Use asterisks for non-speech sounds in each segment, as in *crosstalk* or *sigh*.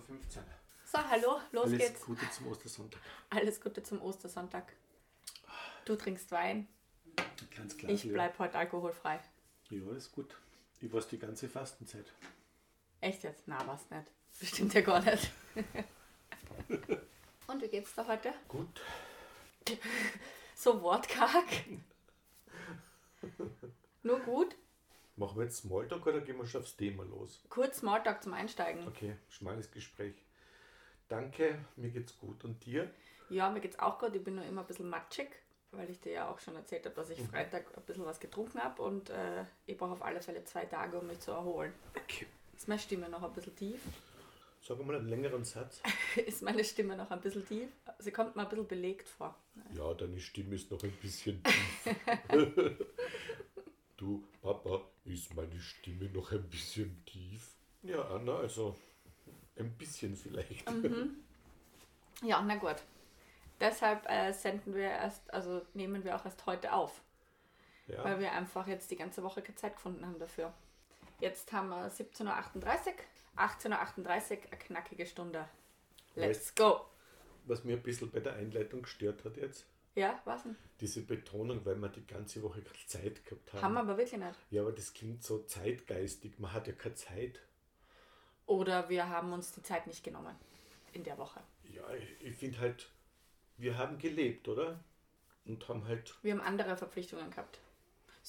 15. So, hallo, los Alles geht's. Gute zum Ostersonntag. Alles Gute zum Ostersonntag. Du trinkst Wein, Ein kleines Glas ich bleib heute alkoholfrei. Ja, ist gut. Ich weiß die ganze Fastenzeit. Echt jetzt? Na, was nicht. Bestimmt ja gar nicht. *laughs* Und wie geht's da heute? Gut. *laughs* So wortkarg? Nur gut? Machen wir jetzt Smalltalk oder gehen wir schon aufs Thema los? Kurz Smalltalk zum Einsteigen. Okay, schmales Gespräch. Danke, mir geht's gut. Und dir? Ja, mir geht's auch gut. Ich bin nur immer ein bisschen matschig, weil ich dir ja auch schon erzählt habe, dass ich Freitag ein bisschen was getrunken habe und äh, ich brauche auf alle Fälle zwei Tage, um mich zu erholen. Okay. Ist meine Stimme noch ein bisschen tief? Sag mal einen längeren Satz. *laughs* Ist meine Stimme noch ein bisschen tief? Sie kommt mir ein bisschen belegt vor. Ja, deine Stimme ist noch ein bisschen *laughs* tief. *laughs* du, Papa, ist meine Stimme noch ein bisschen tief? Ja, Anna, also ein bisschen vielleicht. Ja, na gut. Deshalb äh, senden wir erst, also nehmen wir auch erst heute auf, Ja. weil wir einfach jetzt die ganze Woche keine Zeit gefunden haben dafür. Jetzt haben wir 17.38 Uhr, 18.38 Uhr, eine knackige Stunde. Let's go! Was mir ein bisschen bei der Einleitung gestört hat jetzt, Ja, was denn? diese Betonung, weil wir die ganze Woche keine Zeit gehabt haben. Haben wir aber wirklich nicht. Ja, aber das klingt so zeitgeistig. Man hat ja keine Zeit. Oder wir haben uns die Zeit nicht genommen in der Woche. Ja, ich, ich finde halt, wir haben gelebt, oder? Und haben halt, Wir haben andere Verpflichtungen gehabt.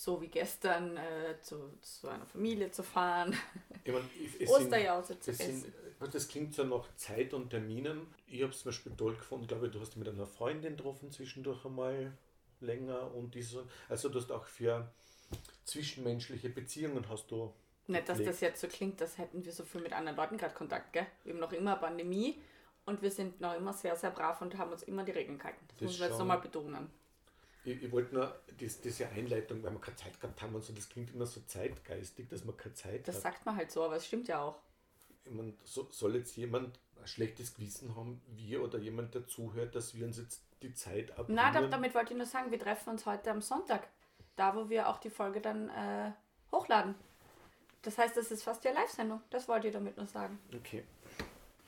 So wie gestern äh, zu, zu einer Familie zu fahren, ich mein, *laughs* ich- Osterjause zu das, sind, essen. das klingt so nach Zeit und Terminen. Ich habe es zum Beispiel toll gefunden, glaube ich, du hast dich mit einer Freundin getroffen zwischendurch einmal länger und diese, also du hast auch für zwischenmenschliche Beziehungen hast du Nicht, dass das jetzt so klingt, als hätten wir so viel mit anderen Leuten gerade Kontakt, gell? Wir haben noch immer Pandemie und wir sind noch immer sehr, sehr brav und haben uns immer die Regeln gehalten. Das, Das muss man jetzt nochmal betonen. Ich, ich wollte nur dies, diese Einleitung, weil wir keine Zeit gehabt haben und so, das klingt immer so zeitgeistig, dass man keine Zeit Das hat. sagt man halt so, aber es stimmt ja auch. Ich mein, so, soll jetzt jemand ein schlechtes Gewissen haben, wir oder jemand, der zuhört, dass wir uns jetzt die Zeit abnehmen? Da, damit wollte ich nur sagen, wir treffen uns heute am Sonntag. Da, wo wir auch die Folge dann äh, hochladen. Das heißt, das ist fast ja Live-Sendung. Das wollte ich damit nur sagen. Okay.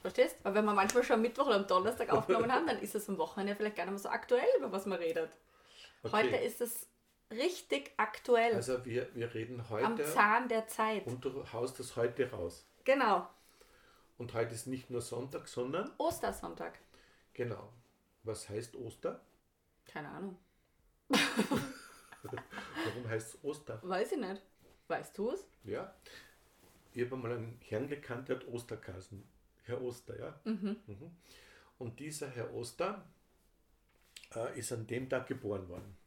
Verstehst? Weil wenn wir manchmal schon am Mittwoch oder am Donnerstag aufgenommen haben, dann ist es am Wochenende vielleicht gar nicht mehr so aktuell, über was man redet. Okay. Heute ist es richtig aktuell. Also wir, wir reden am heute Zahn der Zeit. und du haust das heute raus. Genau. Und heute ist nicht nur Sonntag, sondern Ostersonntag. genau. Was heißt Oster? Keine Ahnung. *laughs* Warum heißt es Oster? Weiß ich nicht. Weißt du es? Ja. Ich habe mal einen Herrn gekannt, der hat Osterkassen. Herr Oster, ja. Mhm. Und dieser Herr Oster äh, ist an dem Tag geboren worden.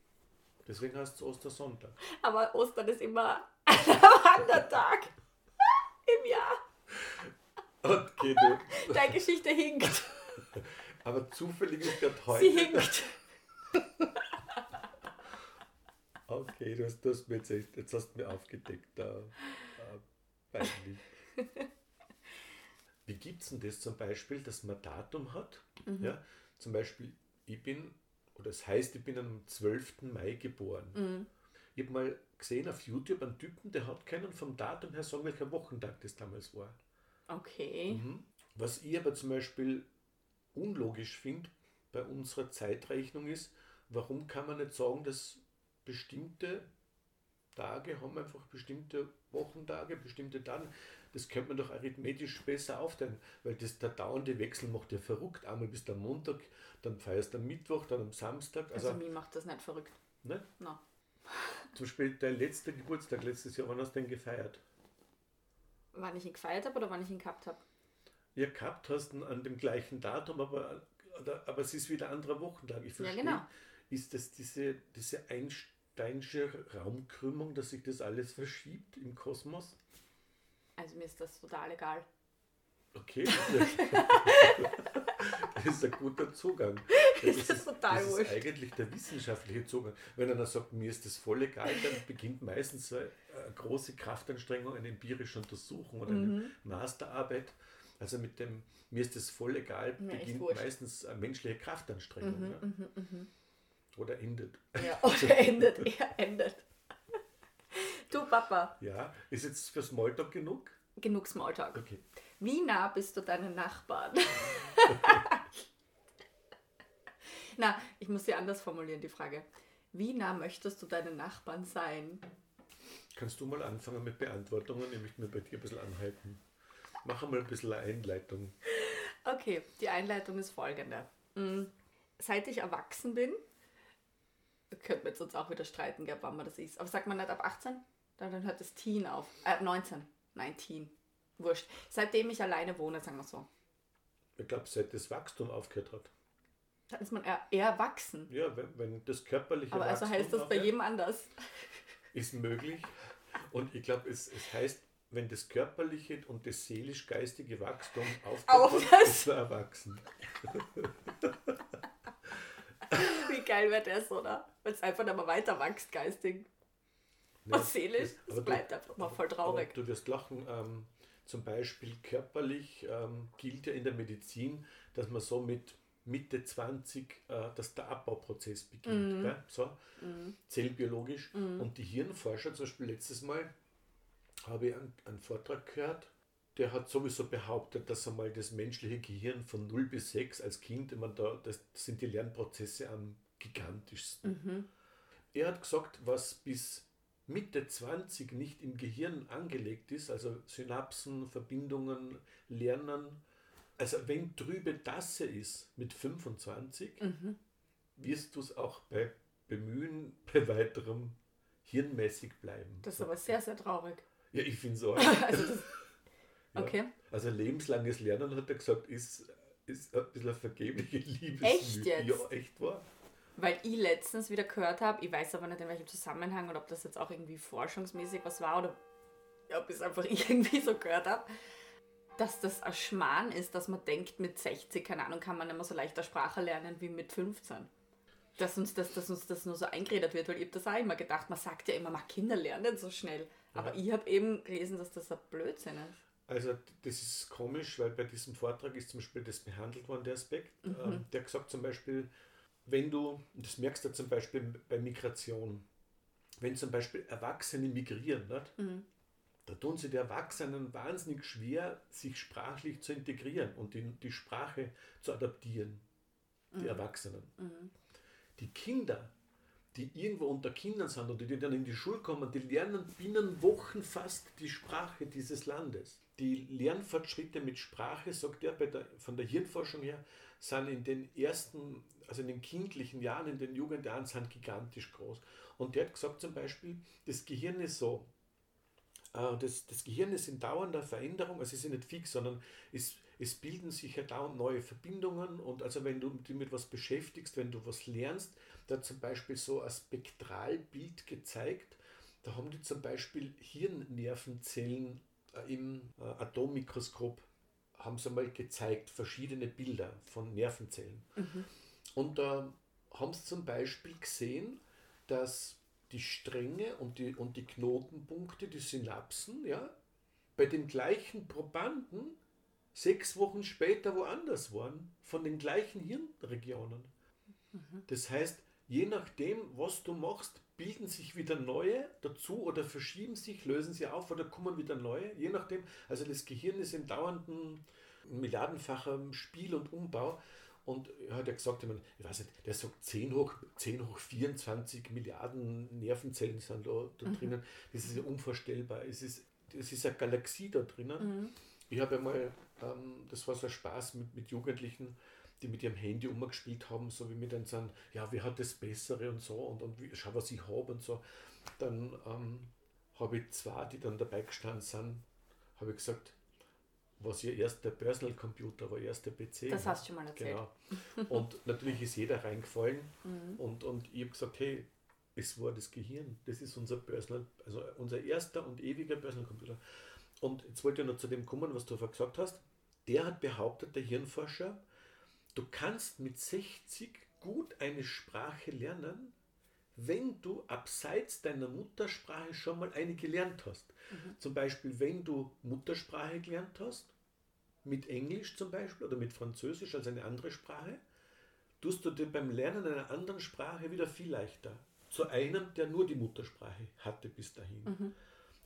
Deswegen heißt es Ostersonntag. Aber Ostern ist immer *laughs* ein anderer Tag *laughs* im Jahr. Okay, du. *laughs* Deine Geschichte hinkt. Aber zufällig ist gerade Sie heute. hinkt. Okay, du hast, du hast mir jetzt, echt, jetzt hast du mir aufgedeckt. Äh. Wie gibt es denn das zum Beispiel, dass man Datum hat? Ja, zum Beispiel, ich bin, oder das heißt, ich bin am 12. Mai geboren. Ich habe mal gesehen auf YouTube einen Typen, der hat keinen vom Datum her sagen, welcher Wochentag das damals war. Okay. Was ich aber zum Beispiel unlogisch finde bei unserer Zeitrechnung ist, warum kann man nicht sagen, dass bestimmte Tage haben einfach bestimmte Wochentage, bestimmte Tage. Das könnte man doch arithmetisch besser aufteilen, weil das der dauernde Wechsel macht ja verrückt. Einmal bis am Montag, dann feierst du am Mittwoch, dann am Samstag. Also, Also, mir macht das nicht verrückt. ne? No. Zum Beispiel dein letzter Geburtstag letztes Jahr, wann hast du denn gefeiert? Wann ich ihn gefeiert habe oder wann ich ihn gehabt habe. Ja, gehabt hast du an dem gleichen Datum, aber, aber es ist wieder ein anderer Wochentag. Ich Ja, verstehe. genau. Ist das diese, diese Einsteinsche Raumkrümmung, dass sich das alles verschiebt im Kosmos? Also mir ist das total egal. Okay. Das ist ein guter Zugang. *laughs* Ist das total das ist eigentlich der wissenschaftliche Zugang. Wenn einer sagt, mir ist das voll egal, dann beginnt meistens eine große Kraftanstrengung, eine empirische Untersuchung oder Mhm. eine Masterarbeit. Also mit dem, mir ist das voll egal, beginnt. Mhm, meistens eine menschliche Kraftanstrengung. ja. Oder endet. Ja, oder *laughs* endet, er endet. Du Papa, Ja, ist jetzt für Smalltalk genug? genug Smalltalk. Okay. Wie nah bist du deinen Nachbarn? *laughs* Na, ich muss sie anders formulieren, die Frage. Wie nah möchtest du deinen Nachbarn sein? Kannst du mal anfangen mit Beantwortungen? Ich möchte mir bei dir ein bisschen anhalten. Mach mal ein bisschen eine Einleitung. Okay, die Einleitung ist folgende. Mm, Seit ich erwachsen bin, könnte man jetzt uns auch wieder streiten, gell, wann man das ist. Aber sagt man nicht ab 18? Dann, dann hört das Teen auf. Äh, ab 19. Nein, Teen. Wurscht. Seitdem ich alleine wohne, sagen wir so. Ich glaube, seit das Wachstum aufgehört hat. Dann ist man eher, eher erwachsen. Ja, wenn, wenn das körperliche Aber also Wachstum heißt das bei jedem anders. ist möglich. Und ich glaube, es, es heißt, wenn das körperliche und das seelisch-geistige Wachstum Auf aufhört, das- ist man erwachsen. *laughs* Wie geil wäre das, oder? Wenn es einfach immer weiter wächst, geistig. Ja, Und seelisch, das- aber es du- bleibt einfach mal voll traurig. Du wirst lachen. Ähm, zum Beispiel körperlich ähm, gilt ja in der Medizin, dass man so mit Mitte 20, äh, dass der Abbauprozess beginnt. Mhm. So, zellbiologisch. Und die Hirnforscher, zum Beispiel letztes Mal, habe ich einen, einen Vortrag gehört, der hat sowieso behauptet, dass einmal das menschliche Gehirn von 0 bis 6 als Kind, ich meine, da, das sind die Lernprozesse am gigantischsten. Er hat gesagt, was bis Mitte 20 nicht im Gehirn angelegt ist, also Synapsen, Verbindungen, Lernen, also wenn trübe Tasse ist mit 25, wirst du es auch bei Bemühen *laughs* bei weiterem hirnmäßig bleiben. Das ist aber sehr, sehr traurig. ja, ich finde so. *laughs* Also das, *laughs* Ja. okay. Also lebenslanges Lernen, hat er gesagt, ist, ist ein bisschen eine vergebliche Liebesmühe. Echt jetzt? Ja, echt wahr. Weil ich letztens wieder gehört habe, ich weiß aber nicht in welchem Zusammenhang oder ob das jetzt auch irgendwie forschungsmäßig was war oder ob ich es einfach *laughs* irgendwie so gehört habe, dass das ein Schmarrn ist, dass man denkt, mit 60, keine Ahnung, kann man nicht mehr so leicht eine Sprache lernen wie mit 15. Dass uns das, dass uns das nur so eingeredet wird, weil ich habe das auch immer gedacht, man sagt ja immer, man Kinder lernen so schnell. Aber ich habe eben gelesen, dass das ein Blödsinn ist. Also das ist komisch, weil bei diesem Vortrag ist zum Beispiel das behandelt worden, der Aspekt. Ähm, der gesagt zum Beispiel, wenn du, das merkst du zum Beispiel bei Migration, wenn zum Beispiel Erwachsene migrieren, nicht? da tun sie die Erwachsenen wahnsinnig schwer, sich sprachlich zu integrieren und die, die Sprache zu adaptieren, die Erwachsenen. Die Kinder, die irgendwo unter Kindern sind oder die dann in die Schule kommen, die lernen binnen Wochen fast die Sprache dieses Landes. Die Lernfortschritte mit Sprache, sagt er der, von der Hirnforschung her, sind in den ersten, also in den kindlichen Jahren, in den Jugendjahren, sind gigantisch groß. Und der hat gesagt zum Beispiel, das Gehirn ist so, äh, das, das Gehirn ist in dauernder Veränderung, also es ist nicht fix, sondern es, es bilden sich ja dauernd neue Verbindungen und also wenn du dich mit was beschäftigst, wenn du was lernst, da hat zum Beispiel so ein Spektralbild gezeigt, da haben die zum Beispiel Hirnnervenzellen äh, im äh, Atommikroskop haben sie mal gezeigt, verschiedene Bilder von Nervenzellen. Und da haben sie zum Beispiel gesehen, dass die Stränge und die, und die Knotenpunkte, die Synapsen, ja, bei den gleichen Probanden sechs Wochen später woanders waren, von den gleichen Hirnregionen. Das heißt, je nachdem, was du machst, bilden sich wieder neue dazu oder verschieben sich, lösen sie auf oder kommen wieder neue, je nachdem. Also das Gehirn ist im dauernden milliardenfachen Spiel und Umbau. Und er hat ja gesagt, ich, weiß nicht, der sagt 10 hoch, 10 hoch 24 Milliarden Nervenzellen sind da, da drinnen. Das ist ja unvorstellbar. Es ist, es ist eine Galaxie da drinnen. Ich habe einmal, ähm, das war so ein Spaß mit, mit Jugendlichen, die mit ihrem Handy umgespielt haben, so wie mir dann sagen, ja, wer hat das Bessere und so und, und schau, was ich habe und so. Dann ähm, habe ich zwei, die dann dabei gestanden sind, habe ich gesagt, was ihr erster Personal Computer war, erster PC. Das hast du schon mal erzählt. Genau. Und *laughs* natürlich ist jeder reingefallen und, und ich habe gesagt, hey, es war das Gehirn, das ist unser Personal, also unser erster und ewiger Personal Computer. Und jetzt wollte ich noch zu dem kommen, was du vorher gesagt hast. Der hat behauptet, der Hirnforscher, du kannst mit 60 gut eine Sprache lernen, wenn du abseits deiner Muttersprache schon mal eine gelernt hast. Zum Beispiel, wenn du Muttersprache gelernt hast, mit Englisch zum Beispiel oder mit Französisch als eine andere Sprache, tust du dir beim Lernen einer anderen Sprache wieder viel leichter. Zu einem, der nur die Muttersprache hatte bis dahin.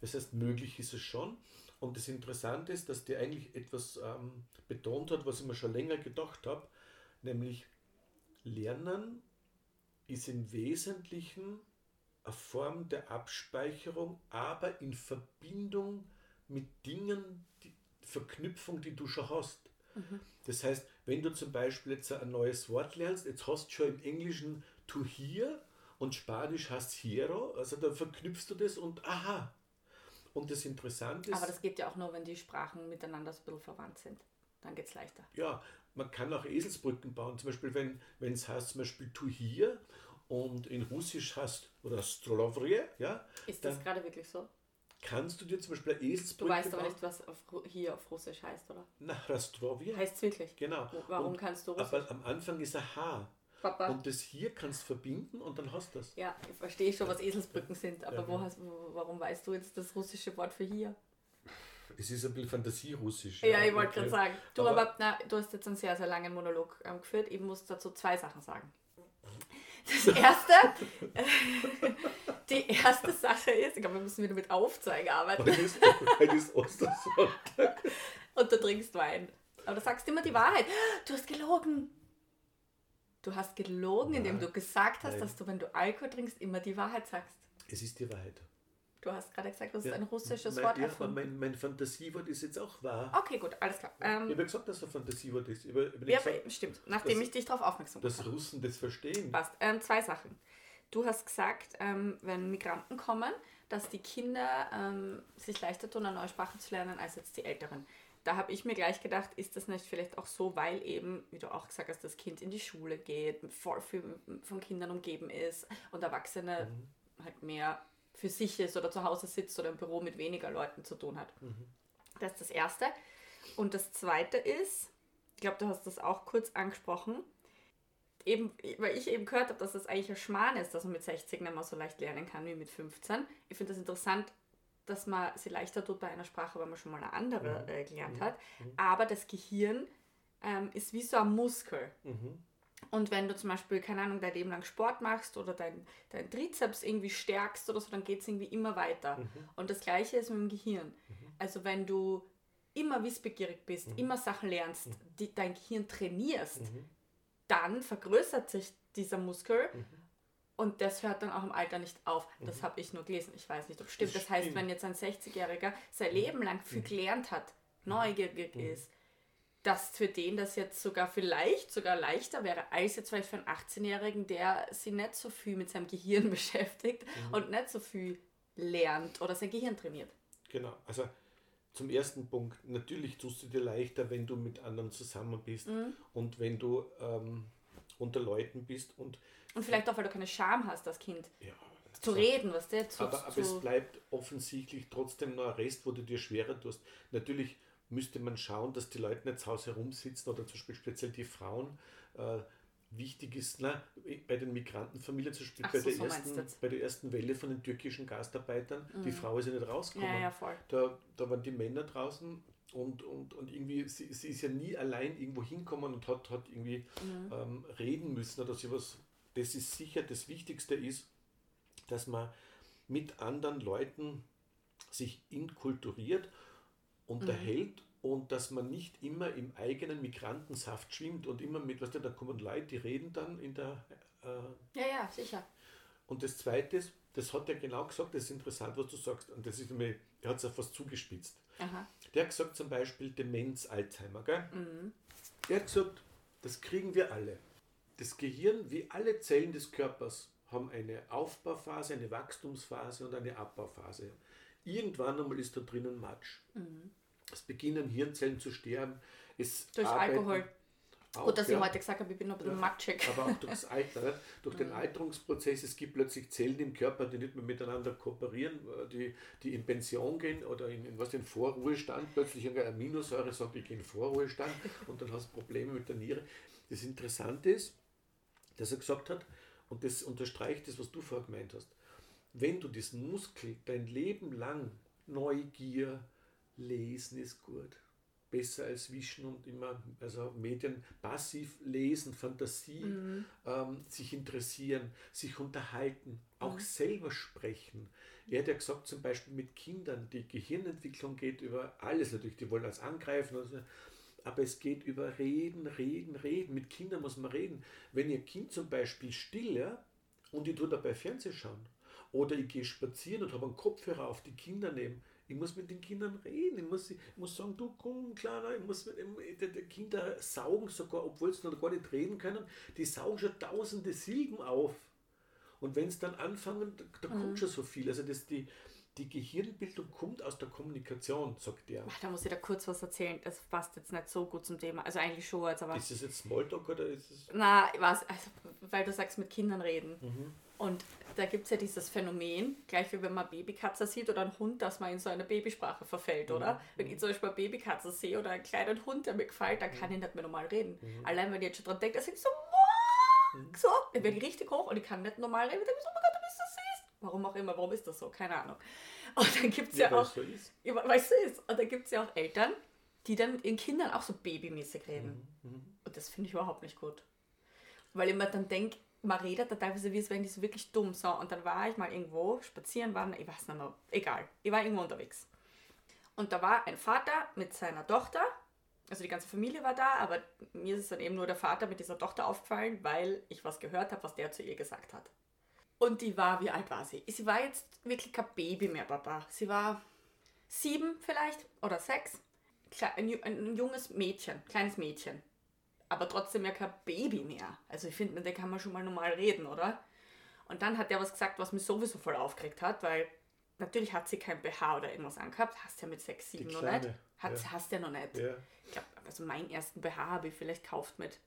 Das heißt, möglich ist es schon. Und das Interessante ist, dass der eigentlich etwas ähm, betont hat, was ich mir schon länger gedacht habe, nämlich Lernen ist im Wesentlichen eine Form der Abspeicherung, aber in Verbindung mit Dingen, die Verknüpfung, die du schon hast. Mhm. Das heißt, wenn du zum Beispiel jetzt ein neues Wort lernst, jetzt hast du schon im Englischen to hear und Spanisch heißt hiero, also dann verknüpfst du das und aha. Und das Interessante ist. Aber das geht ja auch nur, wenn die Sprachen miteinander so ein bisschen verwandt sind. Dann geht es leichter. Ja, man kann auch Eselsbrücken bauen. Zum Beispiel, wenn, es heißt zum Beispiel tu hier und in Russisch heißt oder Strolovrie, ja. Ist das gerade wirklich so? Kannst du dir zum Beispiel eine Eselsbrücke Du weißt aber nicht, was auf, hier auf Russisch heißt, oder? Na, Rastrovia. Heißt es wirklich? Genau. Warum und, kannst du Russisch? Aber am Anfang ist ein H. Papa. Und das hier kannst du verbinden und dann hast du das. Ja, ich verstehe schon, was Eselsbrücken sind, aber ja. wo hast, warum weißt du jetzt das russische Wort für hier? Es ist ein bisschen Fantasierussisch. Ja, ja ich wollte gerade sagen. Du, aber, aber na, du hast jetzt einen sehr, sehr langen Monolog ähm, geführt. Ich muss dazu zwei Sachen sagen. Das *laughs* erste, *laughs* die erste Sache ist, ich glaube, wir müssen wieder mit Aufzeigen arbeiten. Heute ist, *laughs* heute ist Ostersonntag. Und du trinkst Wein. Aber du sagst immer die Wahrheit. *gasps* Du hast gelogen. Du hast gelogen, indem du gesagt hast, Nein. dass du, wenn du Alkohol trinkst, immer die Wahrheit sagst. Es ist die Wahrheit. Du hast gerade gesagt, das ja. ist ein russisches mein, Wort ja, mein, mein Fantasiewort ist jetzt auch wahr. Okay, gut, alles klar. Ähm, ich habe gesagt, dass es ein Fantasiewort ist. Ich habe, ja, gesagt, stimmt, nachdem dass, ich dich darauf aufmerksam gemacht habe. Dass Russen das verstehen. Passt. Ähm, zwei Sachen. Du hast gesagt, ähm, wenn Migranten kommen, dass die Kinder ähm, sich leichter tun, eine neue Sprache zu lernen, als jetzt die Älteren da habe ich mir gleich gedacht, ist das nicht vielleicht auch so, weil eben, wie du auch gesagt hast, das Kind in die Schule geht, voll viel von Kindern umgeben ist und Erwachsene mhm. halt mehr für sich ist oder zu Hause sitzt oder im Büro mit weniger Leuten zu tun hat. Mhm. Das ist das Erste. Und das Zweite ist, ich glaube, du hast das auch kurz angesprochen, eben, weil ich eben gehört habe, dass das eigentlich ein Schmarrn ist, dass man mit 60 nicht mehr so leicht lernen kann wie mit 15. Ich finde das interessant, dass man sie leichter tut bei einer Sprache, weil man schon mal eine andere äh, gelernt mhm. hat. Mhm. Aber das Gehirn ähm, ist wie so ein Muskel. Mhm. Und wenn du zum Beispiel, keine Ahnung, dein Leben lang Sport machst oder dein, dein Trizeps irgendwie stärkst oder so, dann geht es irgendwie immer weiter. Mhm. Und das gleiche ist mit dem Gehirn. Mhm. Also wenn du immer wissbegierig bist, mhm. immer Sachen lernst, die dein Gehirn trainierst, dann vergrößert sich dieser Muskel und das hört dann auch im Alter nicht auf. Das mhm. habe ich nur gelesen. Ich weiß nicht, ob es stimmt. Das, heißt, wenn jetzt ein 60-Jähriger sein mhm. Leben lang viel mhm. gelernt hat, mhm. neugierig mhm. ist, dass für den das jetzt sogar vielleicht sogar leichter wäre, als jetzt vielleicht für einen 18-Jährigen, der sich nicht so viel mit seinem Gehirn *laughs* beschäftigt mhm. und nicht so viel lernt oder sein Gehirn trainiert. Genau, also zum ersten Punkt, natürlich tust du dir leichter, wenn du mit anderen zusammen bist und wenn du ähm, unter Leuten bist und und vielleicht auch, weil du keine Scham hast als Kind. Ja, zu reden, was der zu, aber, aber zu es bleibt offensichtlich trotzdem noch ein Rest, wo du dir schwerer tust. Natürlich müsste man schauen, dass die Leute nicht zu Hause herumsitzen oder zum Beispiel speziell die Frauen. Äh, wichtig ist, na, bei den Migrantenfamilien, zum Beispiel bei, so, der so ersten, bei der ersten Welle von den türkischen Gastarbeitern, mhm. die Frau ist ja nicht rausgekommen. Ja, ja, da, da waren die Männer draußen und, und, und irgendwie, sie, sie ist ja nie allein irgendwo hinkommen und hat, hat irgendwie mhm. ähm, reden müssen oder sowas das ist sicher das Wichtigste ist, dass man mit anderen Leuten sich inkulturiert, unterhält mhm. und dass man nicht immer im eigenen Migrantensaft schwimmt und immer mit, was weißt du, da kommen Leute, die reden dann in der. Äh ja, ja, sicher. Und das Zweite ist, das hat er genau gesagt, das ist interessant, was du sagst, und das ist nämlich, er hat es ja fast zugespitzt. Aha. Der hat gesagt zum Beispiel Demenz, Alzheimer, gell? Mhm. Der hat gesagt, das kriegen wir alle. Das Gehirn, wie alle Zellen des Körpers, haben eine Aufbauphase, eine Wachstumsphase und eine Abbauphase. Irgendwann einmal ist da drinnen Matsch. Mhm. Es beginnen Hirnzellen zu sterben. Es Durch Alkohol. Auch, Gut, dass ja. ich heute gesagt habe, ich bin noch ein bisschen ja, matschig. Aber auch durch das Alter, *laughs* durch den mhm. Alterungsprozess, es gibt plötzlich Zellen im Körper, die nicht mehr miteinander kooperieren, äh, die, die in Pension gehen oder in, in was in Vorruhestand, plötzlich eine Aminosäure sagt, ich gehe in Vorruhestand und dann hast du Probleme mit der Niere. Das Interessante ist, dass er gesagt hat, und das unterstreicht das, was du vorher gemeint hast, wenn du diesen Muskel dein Leben lang Neugier, Lesen ist gut, besser als Wischen und immer, also Medien passiv lesen, Fantasie, Mhm. ähm, sich interessieren, sich unterhalten, auch Mhm. selber sprechen. Er hat ja gesagt, zum Beispiel mit Kindern, die Gehirnentwicklung geht über alles natürlich, die wollen als angreifen, oder so, aber es geht über Reden, Reden, Reden. Mit Kindern muss man reden. Wenn ihr Kind zum Beispiel still, ja, und ich tue dabei Fernsehen schauen, oder ich gehe spazieren und habe einen Kopfhörer auf die Kinder nehmen, ich muss mit den Kindern reden. Ich muss, ich muss sagen, du komm, Kleiner, ich muss mit die, die Kinder saugen sogar, obwohl sie noch gar nicht reden können, die saugen schon tausende Silben auf. Und wenn es dann anfangen, da, da kommt schon so viel. Also das, die, die Gehirnbildung kommt aus der Kommunikation, sagt er. Ach, da muss ich da kurz was erzählen. Das passt jetzt nicht so gut zum Thema. Also eigentlich schon, jetzt, aber. Ist es jetzt Smalltalk oder ist es. Na, weiß, also, weil du sagst, mit Kindern reden. Mhm. Und da gibt es ja dieses Phänomen, gleich wie wenn man Babykatze sieht oder einen Hund, dass man in so eine Babysprache verfällt, Mhm. oder? Wenn ich zum Beispiel eine Babykatze sehe oder einen kleinen Hund, der mir gefällt, dann kann ich nicht mehr normal reden. Mhm. Allein wenn ich jetzt schon dran denke, dass ich so, "Muah", so, dann werde ich richtig hoch und ich kann nicht normal reden. Ich denke so, oh mein Gott, du bist so süß. Warum auch immer, warum ist das so? Keine Ahnung. Und dann gibt es ja, weil auch, es so ja, weißt du, ist. Und dann gibt es ja auch Eltern, die dann ihren Kindern auch so babymäßig reden. Mhm. Und das finde ich überhaupt nicht gut. Weil ich mir dann denke, man redet da teilweise, wie es wären die so wirklich dumm. So, und dann war ich mal irgendwo spazieren, waren, ich weiß nicht mehr, egal. Ich war irgendwo unterwegs. Und da war ein Vater mit seiner Tochter, also die ganze Familie war da, aber mir ist dann eben nur der Vater mit dieser Tochter aufgefallen, weil ich was gehört habe, was der zu ihr gesagt hat. Und die war, wie alt war sie? Sie war jetzt wirklich kein Baby mehr, Papa. Sie war sieben vielleicht oder sechs. Ein junges Mädchen, kleines Mädchen. Aber trotzdem ja kein Baby mehr. Also ich finde, mit der kann man schon mal normal reden, oder? Und dann hat der was gesagt, was mich sowieso voll aufgeregt hat, weil natürlich hat sie kein BH oder irgendwas angehabt. Hast ja mit sechs, sieben noch Kleine, nicht. Hat, ja. Hast ja noch nicht. Ja. Ich glaube, also meinen ersten BH habe ich vielleicht gekauft mit,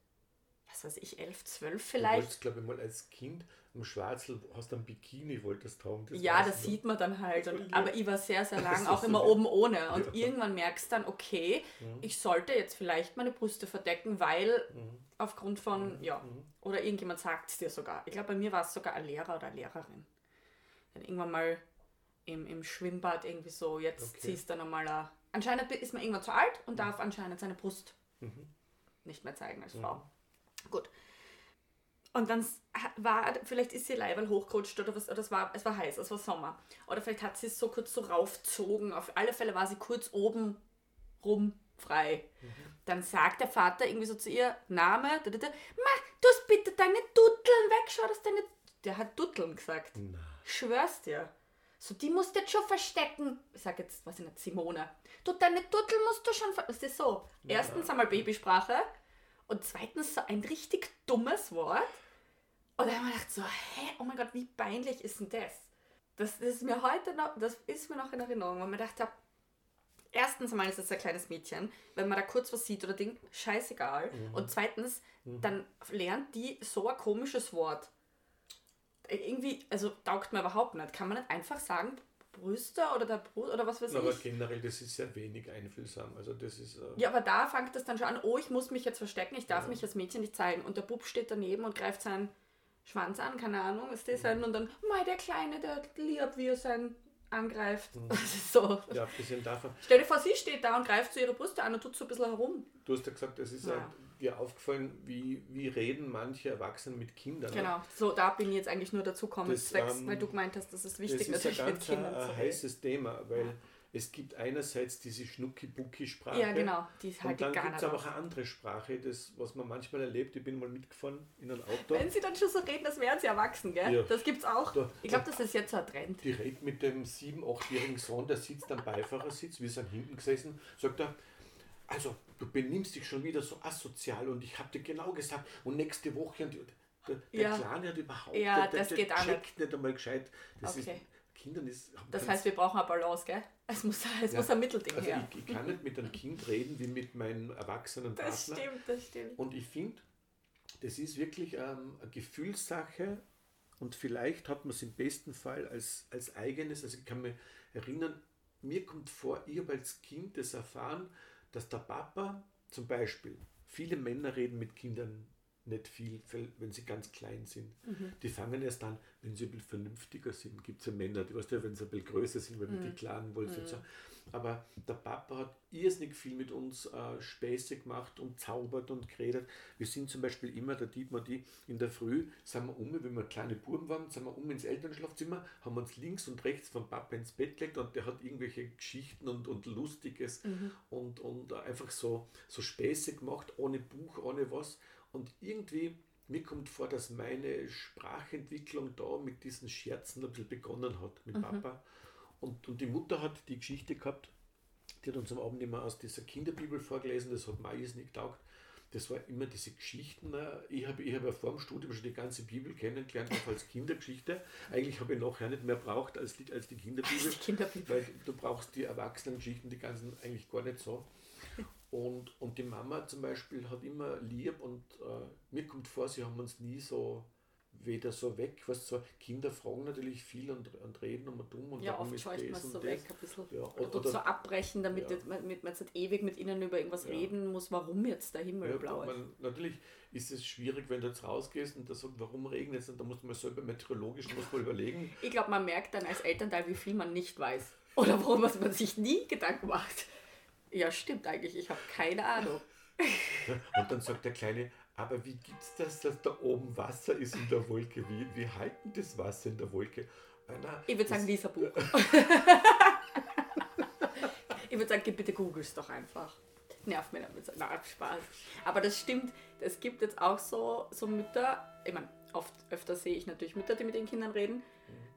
was weiß ich, elf, zwölf Du vielleicht. wolltest, glaube ich, mal als Kind am Schwarzel, hast du ein Bikini, wolltest haben. Das ja, das sieht man dann halt. Und, aber ich war sehr, sehr *laughs* lang auch immer so oben ohne. Und Ja. irgendwann merkst du dann, okay, Mhm. ich sollte jetzt vielleicht meine Brüste verdecken, weil Mhm. aufgrund von, ja, Mhm. oder irgendjemand sagt es dir sogar. Ich glaube, bei mir war es sogar ein Lehrer oder eine Lehrerin. Dann irgendwann mal im, im Schwimmbad irgendwie so, jetzt Okay. ziehst du nochmal ein. Anscheinend ist man irgendwann zu alt und darf anscheinend seine Brust Mhm. nicht mehr zeigen als Mhm. Frau. Gut. Und dann war, vielleicht ist sie Leiberl hochgerutscht oder was, oder es war, es war heiß, es war Sommer. Oder vielleicht hat sie es so kurz so raufgezogen. Auf alle Fälle war sie kurz oben rum frei. Dann sagt der Vater irgendwie so zu ihr, Name, da, da, da, Ma, du hast bitte deine Dutteln weg, schau, dass deine... Der hat Dutteln gesagt. Na, Ich schwör's dir. So, die musst du jetzt schon verstecken. Ich sag jetzt, weiß ich nicht, Simone. Du, deine Duttel musst du schon ver... Das ist so. Erstens einmal Babysprache und zweitens so ein richtig dummes Wort. Und dann habe ich mir gedacht so, hä, oh mein Gott, wie peinlich ist denn das? Das ist mir heute noch, das ist mir noch in Erinnerung, weil man gedacht habe, erstens einmal ist es ein kleines Mädchen, wenn man da kurz was sieht oder Ding, scheißegal. Und zweitens, dann lernt die so ein komisches Wort. Irgendwie, also taugt mir überhaupt nicht. Kann man nicht einfach sagen, Brüste oder der Brust oder was weiß aber ich? generell, das ist sehr wenig einfühlsam. Also das ist... Äh, Ja, aber da fängt es dann schon an, oh, ich muss mich jetzt verstecken, ich darf mich als Mädchen nicht zeigen. Und der Bub steht daneben und greift seinen Schwanz an, keine Ahnung, ist das sein? Und dann, mei, der Kleine, der lieb, wie er seinen angreift. *laughs* Das ist so. ja, abgesehen davon, Stell dir vor, sie steht da und greift so ihre Brüste an und tut so ein bisschen herum. du hast ja gesagt, es ist Ja. ja. Dir aufgefallen, wie, wie reden manche Erwachsene mit Kindern. Genau, so da bin ich jetzt eigentlich nur dazu gekommen, Das, zwecks, ähm, weil du gemeint hast, das ist Das wichtig ist ein natürlich mit ganz ein, Kindern zu ein reden. heißes Thema, weil Ja. es gibt einerseits diese Schnucki-Bucki-Sprache. Ja, genau, die ist Und halt dann gar gibt es aber auch eine andere Sprache, das, was man manchmal erlebt. Ich bin mal mitgefahren in ein Auto. Wenn sie dann schon so reden, das wären sie erwachsen, gell? Ja. Das gibt's auch. Da- Ich glaube, das ist jetzt ein Trend. Die redet mit dem sieben-, achtjährigen Sohn, der sitzt am Beifahrersitz, wir sind hinten gesessen, sagt er, also du benimmst dich schon wieder so asozial und ich habe dir genau gesagt und nächste Woche und der, der Ja. Kleine hat überhaupt Ja, der, das der geht checkt nicht einmal gescheit. Das Okay. ist, Kindern ist, Das heißt, wir brauchen eine Balance, gell? Es muss, es Ja. muss ein Mittelding also her. ich, ich kann nicht mit einem Kind reden wie mit meinem erwachsenen Das Partner. stimmt, das stimmt. Und ich finde, das ist wirklich ähm, eine Gefühlssache und vielleicht hat man es im besten Fall als, als eigenes, also ich kann mich erinnern, mir kommt vor, ich habe als Kind das erfahren, dass der Papa zum Beispiel, viele Männer reden mit Kindern nicht viel, wenn sie ganz klein sind. Mhm. Die fangen erst an, wenn sie ein bisschen vernünftiger sind. Gibt es ja Männer, die weißt du, wenn sie ein bisschen größer sind, wenn mhm. die klagen wollen. Mhm. So. Aber der Papa hat irrsinnig viel mit uns äh, Späße gemacht und zaubert und geredet. Wir sind zum Beispiel immer, der Dietmar, die in der Früh, sind wir um, wenn wir kleine Buben waren, sind wir um ins Elternschlafzimmer, haben uns links und rechts vom Papa ins Bett gelegt und der hat irgendwelche Geschichten und, und Lustiges mhm. und, und einfach so, so Späße gemacht, ohne Buch, ohne was. Und irgendwie, mir kommt vor, dass meine Sprachentwicklung da mit diesen Scherzen ein bisschen begonnen hat mit mhm. Papa. Und, und die Mutter hat die Geschichte gehabt, die hat uns am Abend immer aus dieser Kinderbibel vorgelesen, das hat mir nicht getaugt. Das war immer diese Geschichten. Äh, ich habe ich hab ja vor dem Studium schon die ganze Bibel kennengelernt, auch als Kindergeschichte. Eigentlich habe ich nachher nicht mehr braucht als die, als die Kinderbibel, als die Kinderbibel. weil du brauchst die Erwachsenengeschichten, die ganzen eigentlich gar nicht so. Und, und die Mama zum Beispiel hat immer lieb und äh, mir kommt vor, sie haben uns nie so weder so weg, was so Kinder fragen natürlich viel und, und reden und dumm und ja, oft scheucht man so weg ein bisschen. Ja, oder, oder, so abbrechen, damit ja. man, mit, man jetzt ewig mit ihnen über irgendwas ja. reden muss, warum jetzt der Himmel ja, blau ist. Man, natürlich ist es schwierig, wenn du jetzt rausgehst und da sagt, warum regnet es und da muss man selber meteorologisch muss man überlegen. Ich glaube, man merkt dann als Elternteil, wie viel man nicht weiß. Oder warum man sich nie Gedanken macht. Ja, stimmt eigentlich, ich habe keine Ahnung. *laughs* Und dann sagt der Kleine, aber wie gibt es das, dass da oben Wasser ist in der Wolke? Wie, wie halten das Wasser in der Wolke? Na, ich würde sagen, lies ein Buch. *laughs* ich würde sagen, bitte Googles doch einfach. Nervt mir damit. Na, Spaß. Aber das stimmt, es gibt jetzt auch so, so Mütter, ich meine, oft öfter sehe ich natürlich Mütter, die mit den Kindern reden, mhm.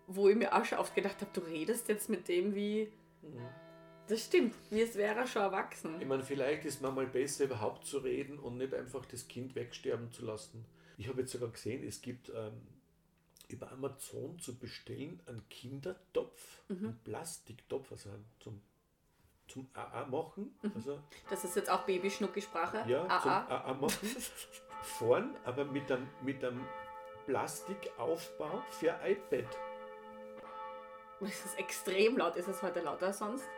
wo ich mir auch schon oft gedacht habe, du redest jetzt mit dem wie. Mhm das stimmt, wie es wäre schon erwachsen. Ich meine, vielleicht ist man mal besser, überhaupt zu reden und nicht einfach das Kind wegsterben zu lassen. Ich habe jetzt sogar gesehen, es gibt ähm, über Amazon zu bestellen einen Kindertopf, mhm. einen Plastiktopf, also zum, zum AA machen. Mhm. Also, das ist jetzt auch Babyschnucki-Sprache. Ja, AA. zum AA machen. Vorn, aber mit einem, mit einem Plastikaufbau für iPad. Das ist extrem laut. Ist es heute lauter als sonst?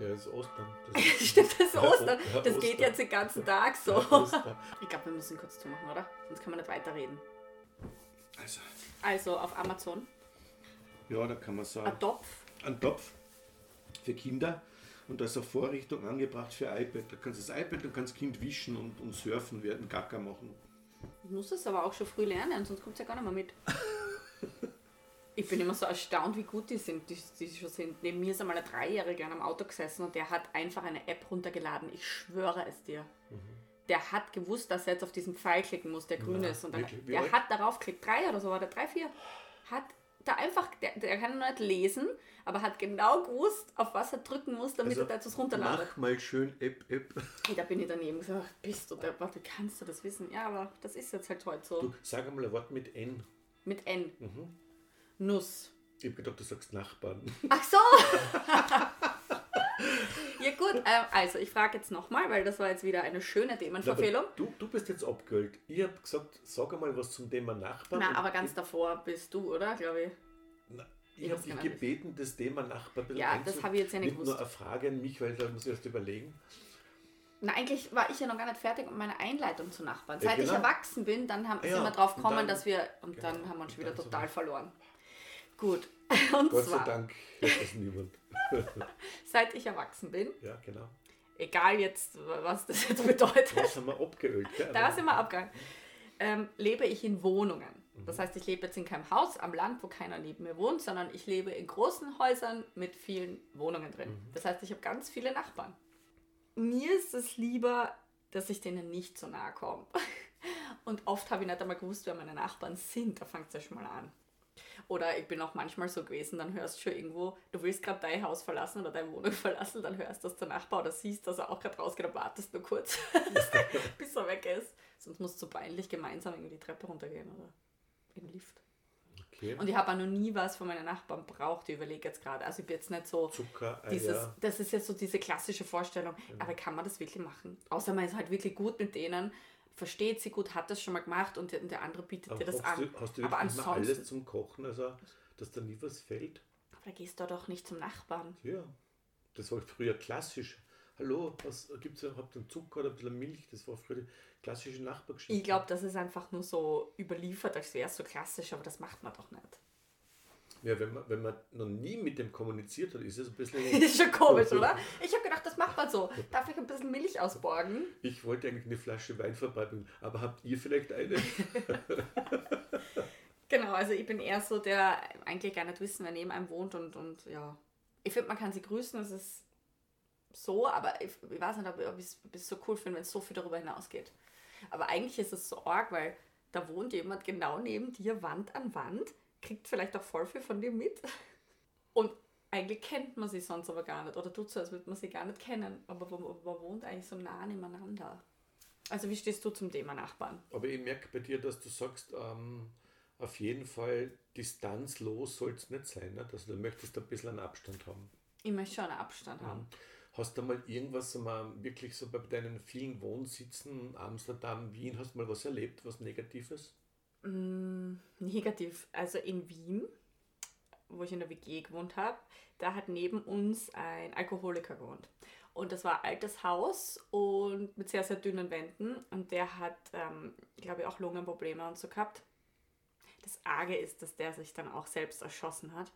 Ja, es ist Ostern. Das *laughs* ist Stimmt, das ist Ostern. Ja, das Ostern. geht jetzt den ganzen Tag so. Ja, ich glaube, wir müssen kurz zumachen, oder? Sonst kann man nicht weiterreden. Also. Also auf Amazon. Ja, da kann man sagen. Ein Topf. Ein Topf für Kinder. Und da ist eine Vorrichtung angebracht für iPad. Da kannst du das iPad, dann kannst das Kind wischen und, und surfen werden, Gacker machen. Du musst es aber auch schon früh lernen, sonst kommt es ja gar nicht mehr mit. *laughs* Ich bin immer so erstaunt, wie gut die sind, die, die schon sind. Neben mir ist einmal ein Dreijähriger an einem Auto gesessen und der hat einfach eine App runtergeladen. Ich schwöre es dir. Mhm. Der hat gewusst, dass er jetzt auf diesen Pfeil klicken muss, der grün ja, ist. Und dann, der hat darauf geklickt, drei oder so war der, drei, vier. Hat da einfach, der, der kann noch nicht lesen, aber hat genau gewusst, auf was er drücken muss, damit also, er da etwas runterladet. Mach mal schön App, App. Da bin ich daneben gesagt, bist du der, wie kannst du das wissen? Ja, aber das ist jetzt halt heute so. Du, sag einmal ein Wort mit N. Mit N. Mhm. Nuss. Ich habe gedacht, du sagst Nachbarn. *laughs* Ach so! *laughs* ja gut, äh, also ich frage jetzt nochmal, weil das war jetzt wieder eine schöne Themenverfehlung. Du, du bist jetzt abgeholt. Ich habe gesagt, sag einmal was zum Thema Nachbarn. Na, aber ganz ich, davor bist du, oder? Glaube ich. Na, ich habe dich gebeten, das Thema Nachbarn Ja, das habe ich jetzt ja nicht, nicht gewusst. nur eine Frage an mich, weil da muss ich erst überlegen. Na, eigentlich war ich ja noch gar nicht fertig mit meiner Einleitung zu Nachbarn. Seit ja, genau. ich erwachsen bin, dann haben, ja, sind wir drauf gekommen, dass wir, und genau, dann haben wir uns wieder total so verloren. Gut. *laughs* Und Gott zwar, sei Dank hört das niemand. *laughs* seit ich erwachsen bin. Ja, genau. Egal jetzt, was das jetzt bedeutet. Da sind wir abgeölt. Gell? Da sind wir abgegangen. Ähm, lebe ich in Wohnungen. Mhm. Das heißt, ich lebe jetzt in keinem Haus am Land, wo keiner neben mir wohnt, sondern ich lebe in großen Häusern mit vielen Wohnungen drin. Mhm. Das heißt, ich habe ganz viele Nachbarn. Mir ist es lieber, dass ich denen nicht so nahe komme. *laughs* Und oft habe ich nicht einmal gewusst, wer meine Nachbarn sind. Da fängt es ja schon mal an. Oder ich bin auch manchmal so gewesen, dann hörst du schon irgendwo, du willst gerade dein Haus verlassen oder deine Wohnung *laughs* verlassen, dann hörst du, dass der Nachbar oder siehst, dass er auch gerade rausgeht und wartest nur kurz, *laughs* bis er weg ist. Sonst musst du peinlich gemeinsam irgendwie die Treppe runtergehen oder in den Lift. Okay. Und ich habe auch noch nie was von meinen Nachbarn braucht. Ich überlege jetzt gerade. Also ich bin jetzt nicht so. Zucker, Eier. Dieses, das ist jetzt so diese klassische Vorstellung. Ja. Aber kann man das wirklich machen? Außer man ist halt wirklich gut mit denen versteht sie gut, hat das schon mal gemacht und der, andere bietet aber dir das an. Du, hast du aber ansonsten, alles zum Kochen, also dass da nie was fällt? Aber da gehst du doch nicht zum Nachbarn. Ja, das war früher klassisch. hallo, was gibt's ja, habt ihr einen Zucker oder ein bisschen Milch? Das war früher die klassische Nachbargeschichte. Ich glaube, das ist einfach nur so überliefert, als wäre es so klassisch, aber das macht man doch nicht. Ja, wenn man, wenn man noch nie mit dem kommuniziert hat, ist es ein bisschen. *laughs* Das ist schon komisch, oder? Ich habe gedacht, das macht man so. Darf ich ein bisschen Milch ausborgen? Ich wollte eigentlich eine Flasche Wein vorbeibringen, aber habt ihr vielleicht eine? *laughs* Genau, also ich bin eher so der eigentlich gar nicht wissen, wer neben einem wohnt und, und ja. Ich finde, man kann sie grüßen, das ist so, aber ich, ich weiß nicht, ob ich es so cool finde, wenn es so viel darüber hinausgeht. Aber eigentlich ist es so arg, weil da wohnt jemand genau neben dir, Wand an Wand, kriegt vielleicht auch voll viel von dir mit. Und eigentlich kennt man sie sonst aber gar nicht. Oder tut so, als würde man sie gar nicht kennen. Aber man, man wohnt eigentlich so nah nebeneinander. Also wie stehst du zum Thema Nachbarn? Aber ich merke bei dir, dass du sagst, ähm, auf jeden Fall distanzlos soll es nicht sein. Nicht? Also du möchtest ein bisschen einen Abstand haben. Ich möchte schon einen Abstand haben. Mhm. Hast du mal irgendwas mal wirklich so bei deinen vielen Wohnsitzen, Amsterdam, Wien, hast du mal was erlebt, was Negatives? Mm, negativ. Also in Wien, wo ich in der WG gewohnt habe, da hat neben uns ein Alkoholiker gewohnt. Und das war ein altes Haus und mit sehr, sehr dünnen Wänden. Und der hat, ähm, glaube ich, auch Lungenprobleme und so gehabt. Das Arge ist, dass der sich dann auch selbst erschossen hat.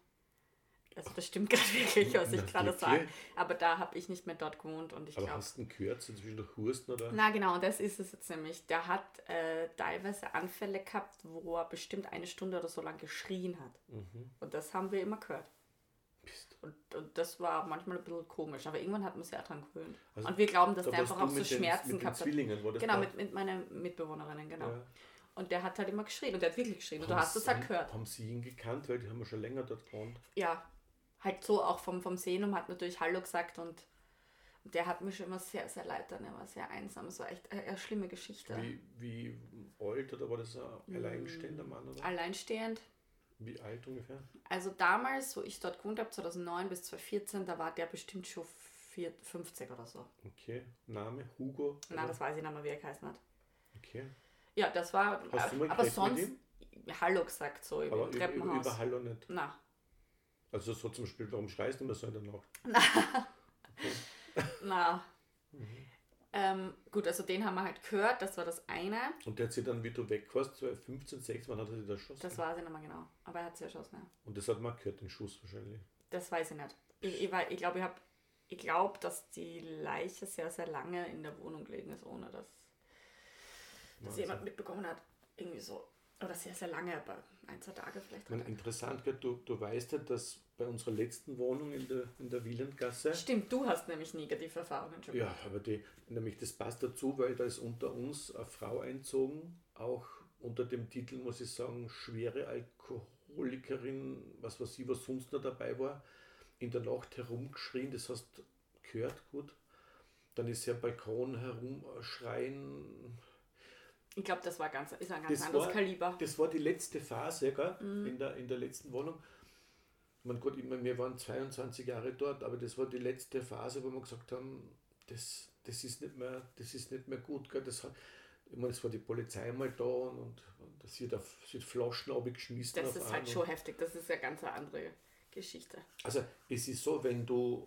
Also das stimmt *laughs* gerade wirklich, was ich gerade sage. Aber da habe ich nicht mehr dort gewohnt und ich Aber glaube. hast du ihn gehört, so zwischendurch Husten oder? Na genau, das ist es jetzt nämlich. Der hat äh, teilweise Anfälle gehabt, wo er bestimmt eine Stunde oder so lang geschrien hat. Mhm. Und das haben wir immer gehört. Und, und das war manchmal ein bisschen komisch, aber irgendwann hat man sich auch dran gewöhnt. Also, und wir glauben, dass da der einfach auch so Schmerzen mit den gehabt hat. Genau, mit, mit meinen Mitbewohnerinnen, genau. Ja. Und der hat halt immer geschrien und der hat wirklich geschrien. Und du hast es halt gehört. Haben Sie ihn gekannt, weil die haben ja schon länger dort gewohnt. Ja, halt so auch vom, vom Sehen und hat natürlich Hallo gesagt und und der hat mir schon immer sehr, sehr leid dann. Er war sehr einsam. Es war echt eine, eine schlimme Geschichte. Wie, wie alt oder war das Mm. ein alleinstehender Mann? Oder? Alleinstehend. Wie alt ungefähr? Also damals, wo ich dort gewohnt habe, 2009 bis 2014, da war der bestimmt schon vier- 50 oder so. Okay. Name? Hugo? Na, oder? das weiß ich nicht mehr, wie er geheißen hat. Okay. Ja, das war. Hast du mal aber sonst. Hallo gesagt, so über, Treppenhaus. über Hallo nicht. Na, Also so zum Beispiel, warum schreist du immer so in der Nacht? *laughs* na. Mhm. Ähm, gut, also den haben wir halt gehört, das war das eine. Und der hat sich dann, wie du weg warst, 15, 6, wann hat er sich da erschossen? Das weiß ich nicht mehr genau. Aber er hat sich erschossen, ja. Und das hat man gehört, den Schuss wahrscheinlich. Das weiß ich nicht. Ich, ich, ich glaube, ich, ich glaub, dass die Leiche sehr, sehr lange in der Wohnung gelegen ist, ohne dass, dass Wahnsinn. jemand mitbekommen hat. Irgendwie so. Oder sehr, sehr lange, aber ein, zwei Tage vielleicht. Ich meine, interessant, du, du weißt ja, dass bei unserer letzten Wohnung in der, in der Wielandgasse, Stimmt, du hast nämlich negative Erfahrungen schon. ja, aber die, nämlich das passt dazu, weil da ist unter uns eine Frau einzogen, auch unter dem Titel, muss ich sagen, schwere Alkoholikerin, was weiß ich, was sonst noch dabei war, in der Nacht herumgeschrien, das hast gehört, gut. Dann ist sie am Balkon herumschreien, Ich glaube, das war ganz, ist ein ganz Das anderes war- Kaliber. Das war die letzte Phase gell? Mhm. In, der, in der letzten Wohnung. Man Gott, meine, wir waren 22 Jahre dort, aber das war die letzte Phase, wo wir gesagt haben, das, das, ist, nicht mehr, das ist nicht mehr gut. Gell? Das hat, ich meine, es war die Polizei mal da und, und, und das wird, auf, es wird Flaschen abgeschmissen. Das ist halt und- schon heftig. Das ist eine ganz andere Geschichte. Also es ist so, wenn du...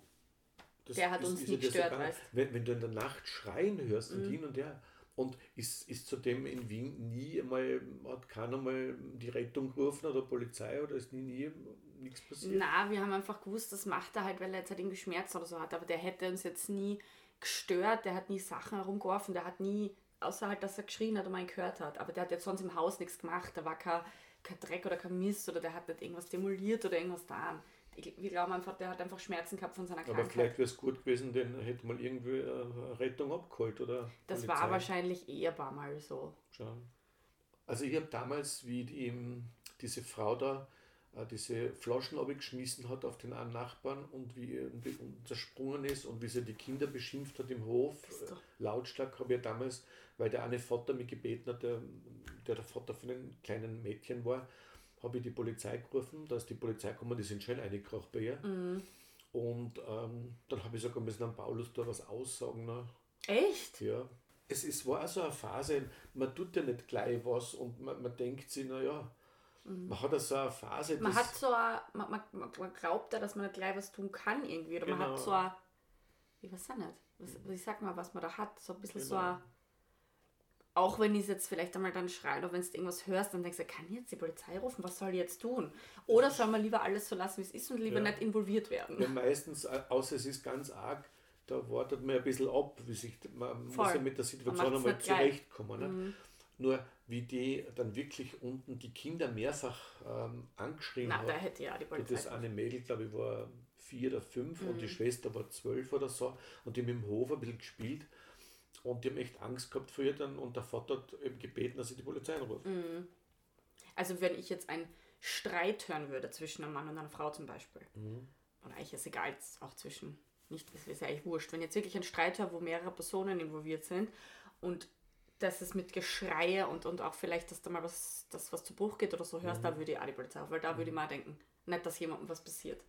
das Der hat uns ja nie das gestört, weißt. wenn, wenn du in der Nacht schreien hörst und Mhm. hin und her und ist, ist zudem in Wien nie einmal, hat keiner mal die Rettung gerufen oder Polizei oder ist nie, nie nichts passiert? Na, wir haben einfach gewusst, das macht er halt, weil er jetzt halt irgendwie Schmerzen oder so hat. Aber der hätte uns jetzt nie gestört, der hat nie Sachen herumgeworfen, der hat nie, außer halt, dass er geschrien hat und man gehört hat. Aber der hat jetzt sonst im Haus nichts gemacht, da war kein, kein Dreck oder kein Mist oder der hat nicht irgendwas demoliert oder irgendwas da. Ich, wir glauben einfach, der hat einfach Schmerzen gehabt von seiner Aber Krankheit. vielleicht wäre es gut gewesen, den hätte mal irgendwie äh, eine Rettung abgeholt oder Das Polizei. war wahrscheinlich eher ein paar Mal so. Schauen. Also ich habe damals, wie die, diese Frau da äh, diese Flaschen abgeschmissen hat auf den einen Nachbarn und wie er zersprungen ist und wie sie die Kinder beschimpft hat im Hof, äh, lautstark habe ich ja damals, weil der eine Vater mich gebeten hat, der, der der Vater von einem kleinen Mädchen war, habe ich die Polizei gerufen, da ist die Polizei gekommen, die sind schnell eingekrochen bei ihr. Mhm. Und ähm, dann habe ich sogar müssen an Paulus da was aussagen. Ne? Echt? Ja. Es ist, war so eine Phase, man tut ja nicht gleich was und man, man denkt sich, naja, man hat ja so eine Phase, Mhm. Man hat so ein, man, man, man glaubt ja, dass man nicht gleich was tun kann irgendwie. Oder man Genau. hat so ein, ich weiß auch nicht. was, wie sagt man, was man da hat. So ein bisschen so Genau. Auch wenn ich es jetzt vielleicht einmal dann schreie oder wenn du irgendwas hörst, dann denkst du, kann ich jetzt die Polizei rufen? Was soll ich jetzt tun? Oder soll man lieber alles so lassen, wie es ist und lieber Ja. nicht involviert werden? Ja, meistens, außer es ist ganz arg, da wartet man ein bisschen ab, wie sich, man muss Voll. ja mit der Situation einmal zurechtkommen. Ne? Mhm. Nur wie die dann wirklich unten die Kinder mehrfach ähm, angeschrien Na, hat. da hätte ja die Polizei. Das eine Mädel, glaube ich, war vier oder fünf und Mhm. die Schwester war zwölf oder so und die haben im Hof ein bisschen gespielt und die haben echt Angst gehabt vor ihr dann und der Vater hat eben gebeten, dass sie die Polizei anruft. Mhm. Also wenn ich jetzt einen Streit hören würde zwischen einem Mann und einer Frau zum Beispiel, Mhm. oder eigentlich ist egal, auch zwischen, nicht, es ist ja eigentlich wurscht, wenn jetzt wirklich ein Streit höre, wo mehrere Personen involviert sind und dass es mit Geschreie und, und auch vielleicht, dass da mal was, dass was zu Bruch geht oder so hörst, Mhm. da würde ich auch die Polizei auf, weil da würde ich mal denken, nicht, dass jemandem was passiert.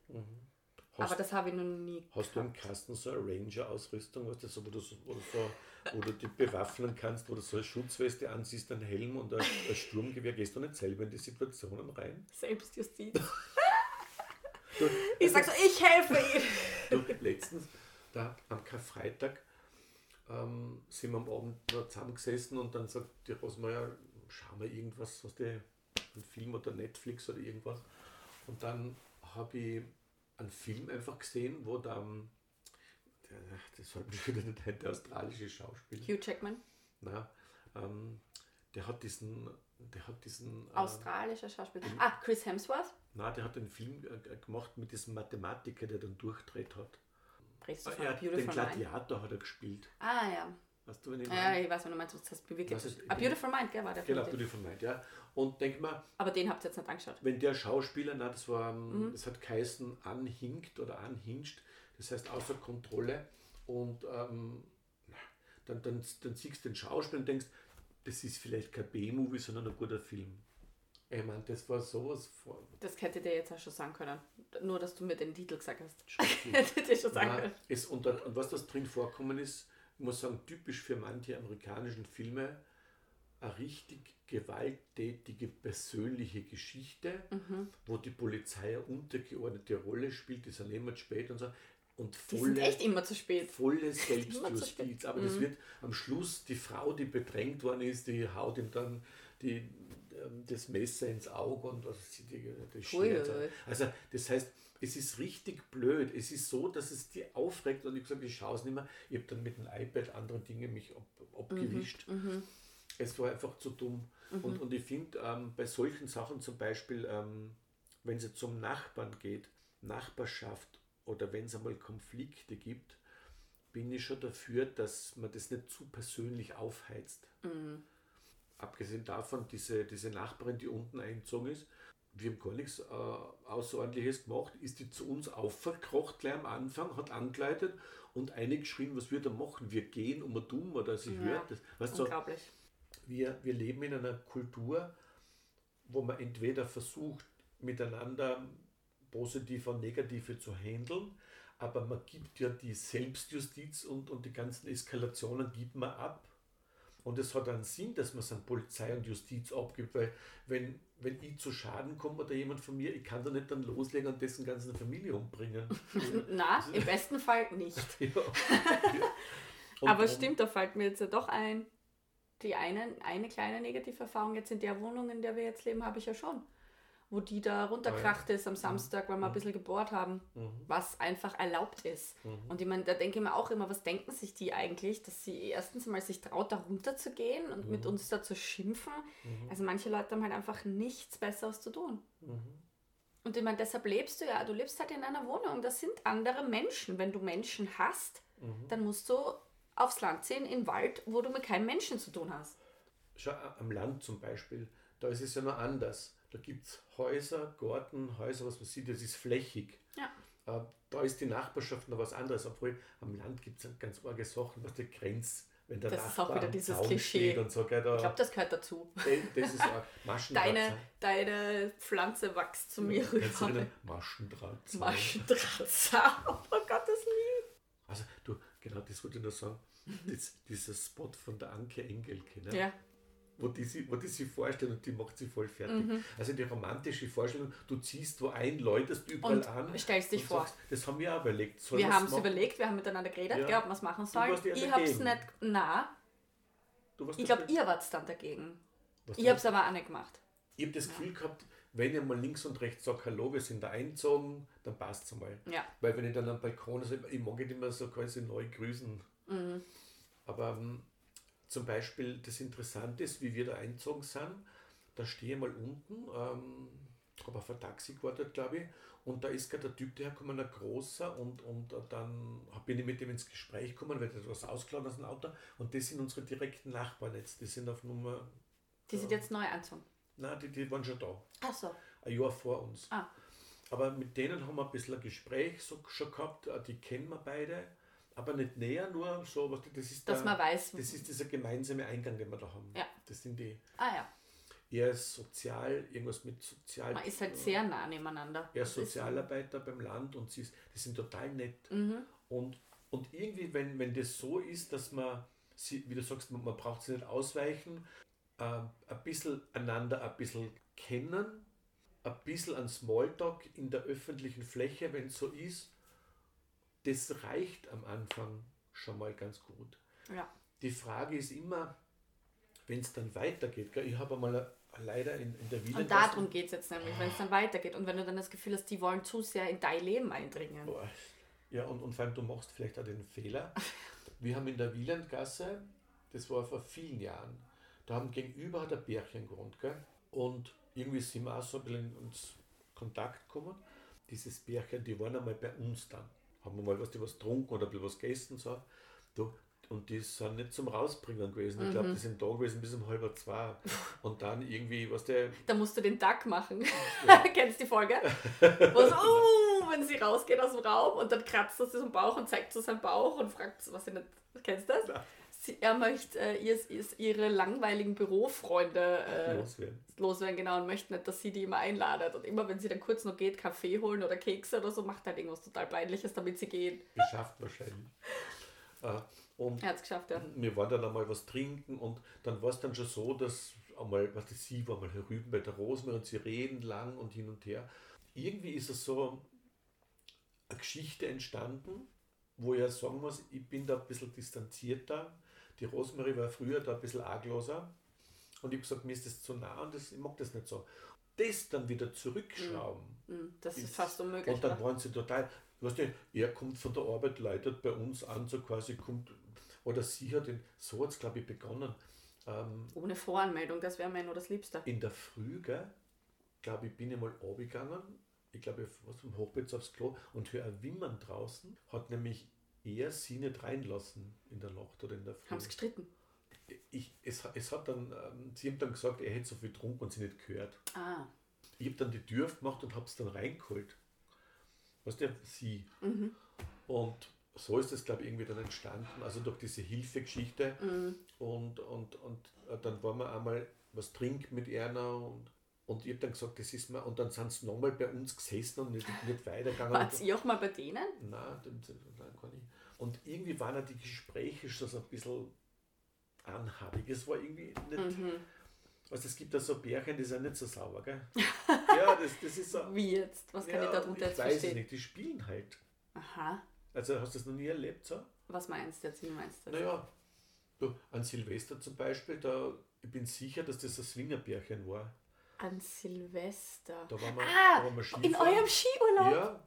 Hast, Aber das habe ich noch nie hast du im Kasten so eine Ranger-Ausrüstung, weißt du, so, wo, du so, wo, du dich bewaffnen kannst, wo du so eine Schutzweste anziehst, einen Helm und ein, ein Sturmgewehr, gehst du nicht selber in die Situationen rein? Selbstjustiz. Du, Ich sag so, ich helfe. Du, letztens, da am Karfreitag, ähm, sind wir am Abend noch zusammengesessen und dann sagt die Rosmeier, schau mal irgendwas, was die, ein Film oder Netflix oder irgendwas. Und dann habe ich einen Film einfach gesehen, wo dann, der, das war *laughs* wieder nicht ein, der australische Schauspieler, Hugh Jackman, na, ähm, der hat diesen, der hat diesen, äh, australischer Schauspieler. Ah, Chris Hemsworth. na, der hat den Film äh, gemacht mit diesem Mathematiker, der dann durchdreht hat. Redest du von hat den? Gladiator hat er gespielt. Ah ja. Weißt du, wenn ich Ja, meine? ich weiß, wenn du meinst, was das Was ist- A Beautiful Mind, gell, war der Genau, Film. Beautiful Mind, ja. Und denk mal, Aber den habt ihr jetzt nicht angeschaut. wenn der Schauspieler, na, das war, Mhm. ähm, das hat geheißen, anhinkt oder anhinscht, das heißt außer Kontrolle. Und ähm, dann, dann, dann siehst du den Schauspieler und denkst, das ist vielleicht kein B-Movie, sondern ein guter Film. Ich meine, das war sowas von Das hätte dir jetzt auch schon sagen können. Nur, dass du mir den Titel gesagt hast. *laughs* hätte dir schon sagen Nein, können. es, und, dann- und was das drin vorkommen ist, ich muss sagen, typisch für manche amerikanischen Filme, eine richtig gewalttätige persönliche Geschichte, Mhm. wo die Polizei eine untergeordnete Rolle spielt, die sind immer zu spät und so. Und Die sind volle, echt immer zu spät. volle *laughs* Selbstjustiz. Aber das Mhm. wird am Schluss die Frau, die bedrängt worden ist, die haut ihm dann die, ähm, das Messer ins Auge und was ist die, das ui, ui. Also das heißt, es ist richtig blöd. Es ist so, dass es die aufregt und ich gesagt, ich schaue es nicht mehr. Ich habe dann mit dem iPad andere Dinge mich ab, abgewischt. Mhm. Es war einfach zu dumm. Und, und ich finde, ähm, bei solchen Sachen zum Beispiel, ähm, wenn es zum Nachbarn geht, Nachbarschaft oder wenn es einmal Konflikte gibt, bin ich schon dafür, dass man das nicht zu persönlich aufheizt. Mhm. Abgesehen davon, diese, diese Nachbarin, die unten eingezogen ist, wir haben gar nichts äh, Außerordentliches gemacht, ist die zu uns aufverkrocht gleich am Anfang, hat angeleitet und eine geschrien, was wir da machen. Wir gehen um ein Dumm oder sie Ja. hört das. Weißt Unglaublich. wir, wir leben in einer Kultur, wo man entweder versucht, miteinander positive und negative zu handeln, aber man gibt ja die Selbstjustiz und, und die ganzen Eskalationen gibt man ab. Und es hat einen Sinn, dass man es an Polizei und Justiz abgibt, weil wenn, wenn ich zu Schaden komme oder jemand von mir, ich kann da nicht dann loslegen und dessen ganzen Familie umbringen. *laughs* Na, im besten Fall nicht. *laughs* ja. Ja. *laughs* Aber stimmt, da fällt mir jetzt ja doch ein, die eine, eine kleine Negativerfahrung jetzt in der Wohnung, in der wir jetzt leben, habe ich ja schon. Wo die da runterkracht ist am Samstag, weil wir ein bisschen gebohrt haben, Mhm. was einfach erlaubt ist. Mhm. Und ich meine, da denke ich mir auch immer, was denken sich die eigentlich, dass sie erstens mal sich traut, da runterzugehen und mit Mhm. uns da zu schimpfen. Mhm. Also manche Leute haben halt einfach nichts Besseres zu tun. Mhm. Und ich meine, deshalb lebst du ja, du lebst halt in einer Wohnung, das sind andere Menschen. Wenn du Menschen hast, Mhm. dann musst du aufs Land ziehen, in den Wald, wo du mit keinem Menschen zu tun hast. Schau, am Land zum Beispiel, da ist es ja noch anders. Da gibt es Häuser, Garten, Häuser, was man sieht, das ist flächig. Ja. Äh, da ist die Nachbarschaft noch was anderes, obwohl am Land gibt es ganz arge Sachen, was die Grenz, wenn der Das ist Nachbar auch wieder dieses Zaun Klischee. steht und so, gell, da, Ich glaube, das gehört dazu. das ist auch *laughs* Maschendraht. Deine, deine Pflanze wächst zu mir du rüber. erinnern? Maschendraht. *laughs* Maschendrahtzaun. Oh Gott, das Lied. Also, du, genau das wollte ich nur sagen. Das, dieser Spot von der Anke Engelke, ne? Ja. Wo die, sie, wo die sich vorstellen und die macht sie voll fertig. Mhm. Also die romantische Vorstellung, du ziehst wo ein, läutest überall Und an. stellst dich und vor. Sagst, das haben wir auch überlegt. Sollen Wir haben es überlegt, wir haben miteinander geredet, Ja. ob wir es machen sollen. Ich habe es nicht. Na, warst ich glaube, ihr wart dann dagegen. Was Ich habe es aber auch nicht gemacht. Ich habe das Gefühl gehabt, wenn ich mal links und rechts sage, hallo, wir sind da eingezogen, dann passt es mal. Ja. Weil wenn ich dann am Balkon, also ich mag nicht immer so quasi neu grüßen. Mhm. Aber ähm, zum Beispiel das Interessante ist, wie wir da eingezogen sind, da stehe ich mal unten, ähm, habe auf ein Taxi gewartet, glaube ich, und da ist gerade der Typ dahergekommen, ein großer, und, und äh, dann bin ich mit dem ins Gespräch gekommen, weil der hat was ausgeladen aus dem Auto, und das sind unsere direkten Nachbarn jetzt, die sind auf Nummer, Die sind jetzt neu anzogen. na, die, die waren schon da Ach so. ein Jahr vor uns. Ah. Aber mit denen haben wir ein bisschen ein Gespräch so schon gehabt, äh, die kennen wir beide, aber nicht näher, nur so, was das ist Dass der, man weiß. das ist dieser gemeinsame Eingang, den wir da haben. Ja. Das sind die Ah ja. eher sozial, irgendwas mit sozial. Man ist halt sehr nah nebeneinander. Er ist ist so. Sozialarbeiter beim Land und sie ist, die sind total nett. Mhm. Und, und irgendwie, wenn, wenn das so ist, dass man, sie, wie du sagst, man, man braucht sie nicht ausweichen, äh, ein bisschen einander ein bisschen kennen, ein bisschen an Smalltalk in der öffentlichen Fläche, wenn es so ist, das reicht am Anfang schon mal ganz gut. Ja. Die Frage ist immer, wenn es dann weitergeht, gell, ich habe äh, leider in, in der Und Wiener darum geht es jetzt nämlich, wenn es dann weitergeht. Und wenn du dann das Gefühl hast, die wollen zu sehr in dein Leben eindringen. Boah. Ja, und, und vor allem, du machst vielleicht auch den Fehler. Wir haben in der Wielandgasse, das war vor vielen Jahren, da haben gegenüber hat ein Bärchen gewohnt, gell? Und irgendwie sind wir auch so ein bisschen in uns Kontakt gekommen. Dieses Bärchen, die waren einmal bei uns dann. Haben wir mal was, die was getrunken oder ein bisschen was gegessen. So. Du, und die sind nicht zum Rausbringen gewesen. Ich glaube, die sind da gewesen bis um halb zwei. Und dann irgendwie, was der, Da musst du den Duck machen. *laughs* Kennst du die Folge? Wo so, uh, wenn sie rausgeht aus dem Raum und dann kratzt er sich am Bauch und zeigt so seinen Bauch und fragt, was sie nicht. Kennst du das? Ja. Sie, er möchte äh, ihr, ihr, ihre langweiligen Bürofreunde äh, loswerden. loswerden, genau, und möchte nicht, dass sie die immer einladet. Und immer, wenn sie dann kurz noch geht, Kaffee holen oder Kekse oder so, macht er halt irgendwas total Peinliches, damit sie gehen. *laughs* Geschafft wahrscheinlich. Äh, und Er hat es geschafft, ja. wir waren dann einmal was trinken und dann war es dann schon so, dass einmal, was das, sie war mal herüben bei der Rosmer und sie reden lang und hin und her. Irgendwie ist es so eine Geschichte entstanden, wo ich ja sagen muss, ich bin da ein bisschen distanzierter. Die Rosemarie war früher da ein bisschen argloser und ich habe gesagt, mir ist das zu nah und das, ich mag das nicht so. Das dann wieder zurückschrauben. Hm, Das ist Ist- fast unmöglich. Und dann oder? waren sie total, weißt du, er kommt von der Arbeit, leitet bei uns an, so quasi kommt, oder sie hat ihn, so hat es glaube ich begonnen. Ähm, Ohne Voranmeldung, das wäre mir nur das Liebste. in der Früh, glaube ich, bin ich mal runtergegangen, ich glaube, was vom Hochbett aufs Klo und höre ein Wimmern draußen, hat nämlich er sie nicht reinlassen in der Nacht oder in der Früh. Haben sie gestritten? Ich, es, es hat dann, ähm, sie haben dann gesagt, er hätte so viel getrunken und sie nicht gehört. Ah. Ich habe dann die Tür aufgemacht und habe es dann reingeholt. Weißt du, sie. Mhm. Und so ist das, glaube ich, irgendwie dann entstanden. Also durch diese Hilfegeschichte. Mhm. Und, und, und äh, dann waren wir einmal was trinken mit Erna und, und ich habe dann gesagt, das ist mir. Und dann sind sie nochmal bei uns gesessen und nicht, nicht weitergegangen. Wart ihr auch mal bei denen? Nein, nein, gar nicht. Und irgendwie waren ja die Gespräche schon so ein bisschen anhaftig. Es war irgendwie nicht. Mhm. Also es gibt da so Bärchen, die sind nicht so sauber, gell? *laughs* ja, das, das ist so. Wie jetzt? Was kann ja, ich darunter ich jetzt weiß es nicht, die spielen halt. Aha. Also hast du das noch nie erlebt so? Was meinst du jetzt? Wie meinst du das? Naja, du, an Silvester zum Beispiel, da, ich bin sicher, dass das ein Swingerbärchen war. An Silvester. Da waren wir, Ah, da waren wir In eurem Skiurlaub? Ja,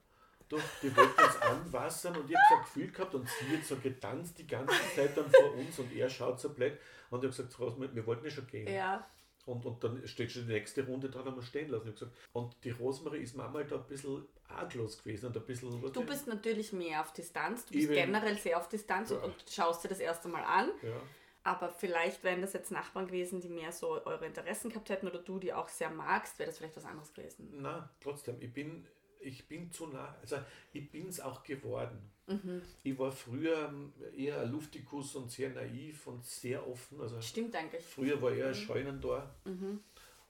du, die wollten uns anwassern und ich habe so ein Gefühl gehabt und sie hat so getanzt die ganze Zeit dann vor uns und er schaut so blöd und ich habe gesagt, wir wollten ja schon gehen. Ja. Und, und dann steht schon die nächste Runde dran, haben wir stehen lassen. Ich gesagt, und die Rosemarie ist manchmal da ein bisschen arglos gewesen und ein bisschen. was Du bist natürlich mehr auf Distanz. Du bist generell sehr auf Distanz Ja. und, und schaust dir das erste Mal an. Ja. Aber vielleicht wären das jetzt Nachbarn gewesen, die mehr so eure Interessen gehabt hätten oder du die auch sehr magst, wäre das vielleicht was anderes gewesen. Na, trotzdem, ich bin, ich bin zu nah, also ich bin es auch geworden. Mhm. Ich war früher ähm, eher Luftikus und sehr naiv und sehr offen. Also Stimmt eigentlich. früher war ich eher ein Scheunentor. Mhm.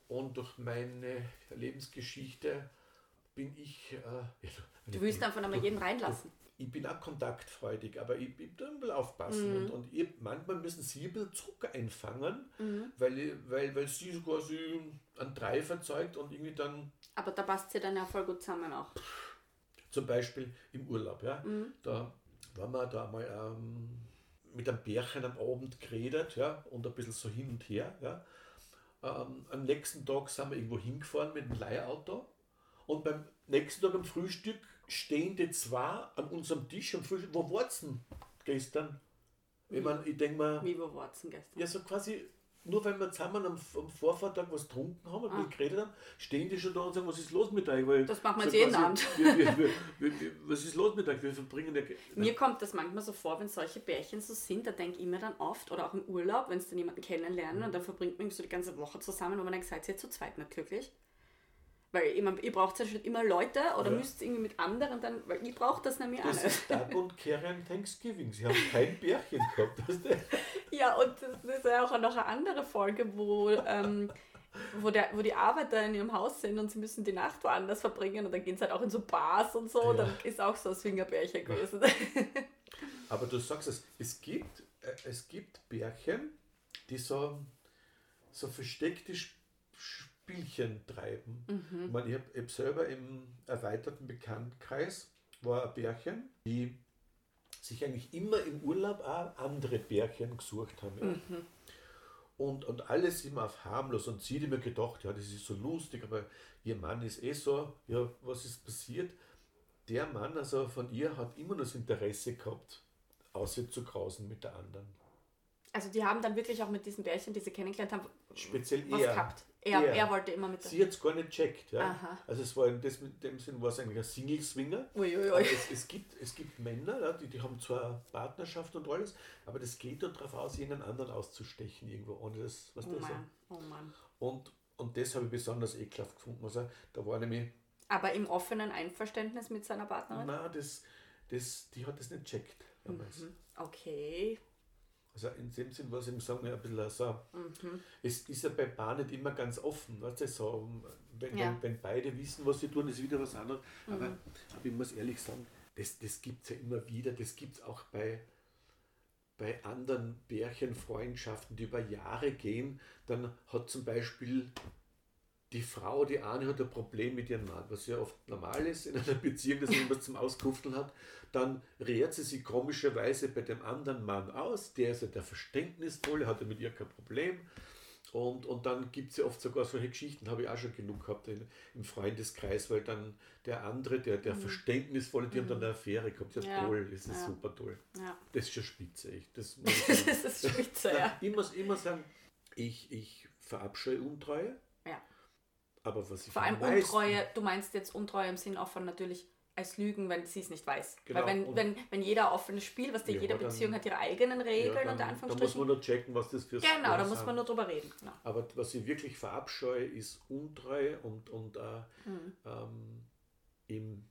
Und durch meine Lebensgeschichte bin ich. Äh, *laughs* Du willst einfach einmal jeden reinlassen. Ich bin auch kontaktfreudig, aber ich, ich ein bisschen aufpassen. Mhm. Und, und ich, manchmal müssen sie ein bisschen Zucker einfangen, Mhm. weil, weil, weil sie so quasi einen Dreif erzeugt und irgendwie dann Aber da passt sie dann ja voll gut zusammen auch. zum Beispiel im Urlaub, ja, Mhm. da waren wir da mal ähm, mit einem Bärchen am Abend geredet ja, und ein bisschen so hin und her. Ja. Ähm, am nächsten Tag sind wir irgendwo hingefahren mit dem Leihauto und beim nächsten Tag am Frühstück stehen die zwei an unserem Tisch am Frühstück. Wo war's denn gestern? Ich meine, ich denke mal, Wie war Watson gestern? ja, so quasi, nur weil wir zusammen am, am Vorvortag was getrunken haben und Ah. geredet haben, stehen die schon da und sagen, was ist los mit euch? Weil Das machen wir so jetzt jeden Abend. Wir, wir, wir, wir, wir, was ist los mit euch? Wir verbringen ja. Mir kommt das manchmal so vor, wenn solche Pärchen so sind, da denke ich mir dann oft, oder auch im Urlaub, wenn sie dann jemanden kennenlernen und dann verbringt man so die ganze Woche zusammen, wo man denkt, seid ihr zu zweit nicht glücklich? Weil ich mein, ihr braucht ja schon immer Leute oder Ja. müsst irgendwie mit anderen dann, weil ich brauche das nämlich auch Das nicht. ist Doug und Karen Thanksgiving. Sie haben kein Bärchen gehabt. Weißt du? *laughs* Ja, und das ist ja auch noch eine andere Folge, wo, ähm, wo, der, wo die Arbeiter in ihrem Haus sind und sie müssen die Nacht woanders verbringen und dann gehen sie halt auch in so Bars und so. Ja. Dann ist auch so ein Swingerbärchen gewesen. *laughs* Aber du sagst es, es gibt, äh, es gibt Bärchen, die so, so versteckte Sp- Spielchen treiben. Ich, meine, ich habe hab selber im erweiterten Bekanntkreis war ein Bärchen, die sich eigentlich immer im Urlaub auch andere Bärchen gesucht haben. Ja. Und, und alles immer auf harmlos. Und sie hat immer gedacht, ja, das ist so lustig, aber ihr Mann ist eh so, ja, was ist passiert? Der Mann, also von ihr, hat immer das Interesse gehabt, auszukrausen mit der anderen. Also die haben dann wirklich auch mit diesen Bärchen, die sie kennengelernt haben, Speziell was er. gehabt. Er, Er. er wollte immer mit. Sie hat es gar nicht checkt. Ja. Aha. Also es war in dem Sinn war es eigentlich ein Single-Swinger. Es, es, gibt, es gibt Männer, ja, die, die haben zwar Partnerschaft und alles, aber das geht darauf aus, jeden anderen auszustechen irgendwo, ohne das, was Oh das Mann, oh Mann. Und, und das habe ich besonders ekelhaft gefunden. Also, da war nämlich, Aber im offenen Einverständnis mit seiner Partnerin? na, das, das, die hat das nicht checkt. Mhm. Okay. Also in dem Sinn war es im Sagen ein bisschen so, Mhm. es ist ja bei Paar nicht immer ganz offen, weißt du, so, wenn, Ja. Mhm. wenn, wenn beide wissen, was sie tun, ist wieder was anderes. Aber, aber ich muss ehrlich sagen, das, das gibt es ja immer wieder, das gibt es auch bei, bei anderen Bärchenfreundschaften, die über Jahre gehen. Dann hat zum Beispiel die Frau, die eine hat ein Problem mit ihrem Mann, was ja oft normal ist in einer Beziehung, dass man was zum Auskufteln hat, dann rehrt sie sich komischerweise bei dem anderen Mann aus, der ist ja der Verständnisvolle, hat ja mit ihr kein Problem. Und, und dann gibt es ja oft sogar solche Geschichten, habe ich auch schon genug gehabt in, im Freundeskreis, weil dann der andere, der, der Verständnisvolle, die haben dann eine Affäre gehabt. Ja, Mhm. Ja. toll, das ist Ja. super toll. Ja. Das ist schon spitze, echt. Das *laughs* das ist spitze, ja. Ich muss immer sagen, ich, ich verabscheue Untreue. Aber was ich Vor allem Untreue, du meinst jetzt Untreue im Sinn auch von natürlich als Lügen, wenn sie es nicht weiß. Genau, Weil wenn, wenn, wenn jeder offenes Spiel, was der Ja, jede dann- Beziehung hat ihre eigenen Regeln Ja, dann, unter da muss Anführungsstrichen. man nur checken, was das für genau, da muss man nur drüber reden. Genau. Aber was ich wirklich verabscheue, ist Untreue und, und äh, Mhm. ähm, im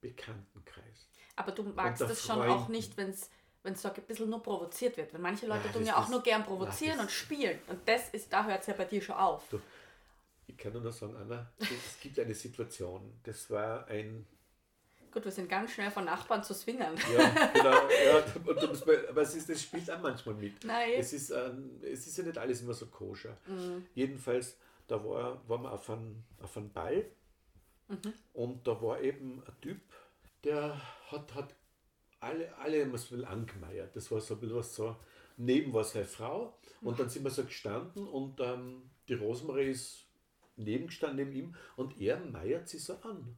Bekanntenkreis. Aber du magst das schon auch Freunden. nicht, wenn es wenn es so ein bisschen nur provoziert wird. Weil manche Leute Ja, tun ja auch nur gern provozieren das- und spielen. Und das ist, da hört es ja bei dir schon auf. Du, Ich kann nur noch sagen, Anna, es gibt eine Situation, das war ein Gut, wir sind ganz schnell von Nachbarn zu swingern. Ja, genau. Ja, und du musst mal, aber es ist, das spielt auch manchmal mit. Nein. Es ist, ähm, es ist ja nicht alles immer so koscher. Jedenfalls, da war, waren wir auf einem, auf einem Ball und da war eben ein Typ, der hat, hat alle, alle was will angemeiert. Das war so ein bisschen was so, neben war seine Frau und dann sind wir so gestanden und ähm, die Rosemarie ist nebengestanden neben ihm und er meiert sie so an.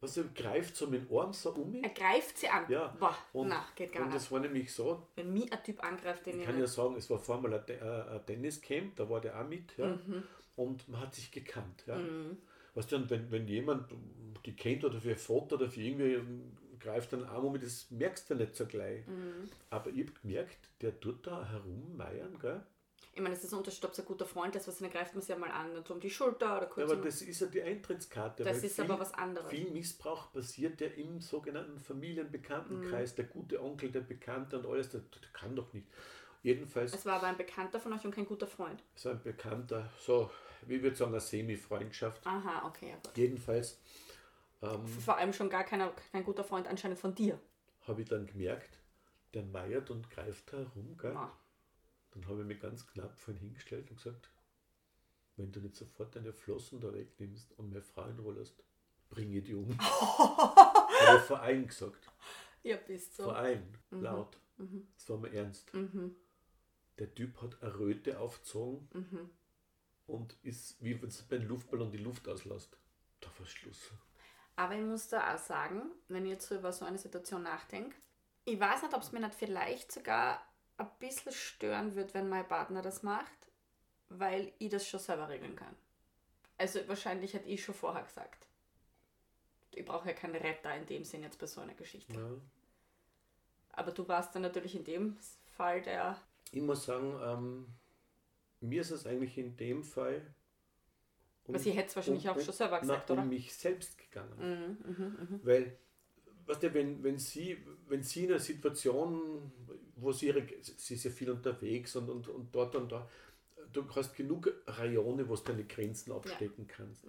Was er greift so mit dem Arm so um mich. Er greift sie an. Ja, Boah, und, na, geht gar und das war nämlich so, Wenn mich ein Typ angreift, den ich ich kann ja sagen, es war vormal ein, Te- äh, ein Tenniscamp, da war der auch mit, ja, Mhm. und man hat sich gekannt. Ja. Weißt du, wenn, wenn jemand die kennt oder für ein Foto oder für irgendwie greift einen Arm um, mich, das merkst du nicht so gleich. Mhm. Aber ich habe gemerkt, der tut da herummeiern, gell? Ich meine, es ist ein Unterschied, ob es ein guter Freund ist, was dann greift man sie ja mal an, so um die Schulter oder Ja, kurz aber um- das ist ja die Eintrittskarte. Das ist aber was anderes. Viel Missbrauch passiert ja im sogenannten Familienbekanntenkreis. Mhm. Der gute Onkel, der Bekannte und alles, das, das kann doch nicht. Jedenfalls Es war aber ein Bekannter von euch und kein guter Freund. so ein Bekannter, so, wie würde sagen, eine Semi-Freundschaft. Aha, okay, ja gut. Jedenfalls, ähm, Vor allem schon gar keiner, kein guter Freund anscheinend von dir. habe ich dann gemerkt, der meiert und greift herum. Gell? Ma. Dann habe ich mich ganz knapp vorhin hingestellt und gesagt, wenn du nicht sofort deine Flossen da wegnimmst und meine Frau in Ruhe lässt, bringe ich die um. *laughs* habe allen gesagt. Ja, bist so. Vor allen. Laut. Das war mir ernst. Mhm. Der Typ hat eine Röte aufgezogen Mhm. und ist, wie wenn du beim Luftballon die Luft auslässt. Da war Schluss. Aber ich muss da auch sagen, wenn ich jetzt so über so eine Situation nachdenke, ich weiß nicht, ob es mir nicht vielleicht sogar ein bisschen stören wird, wenn mein Partner das macht, weil ich das schon selber regeln kann. Also wahrscheinlich hätte ich schon vorher gesagt. Ich brauche ja keinen Retter in dem Sinn jetzt bei so einer Geschichte. Ja. Aber du warst dann natürlich in dem Fall der. Ich muss sagen, ähm, mir ist es eigentlich in dem Fall. Um, Aber sie hätte es wahrscheinlich auch schon selber gesagt, na, um oder? mich selbst gegangen. Mhm, mhm, mhm. Weil, weißt du, wenn, wenn, sie, wenn sie in einer Situation, wo sie ihre, sie ist ja viel unterwegs und, und, und dort und da, du hast genug Rayone, wo du deine Grenzen abstecken kannst.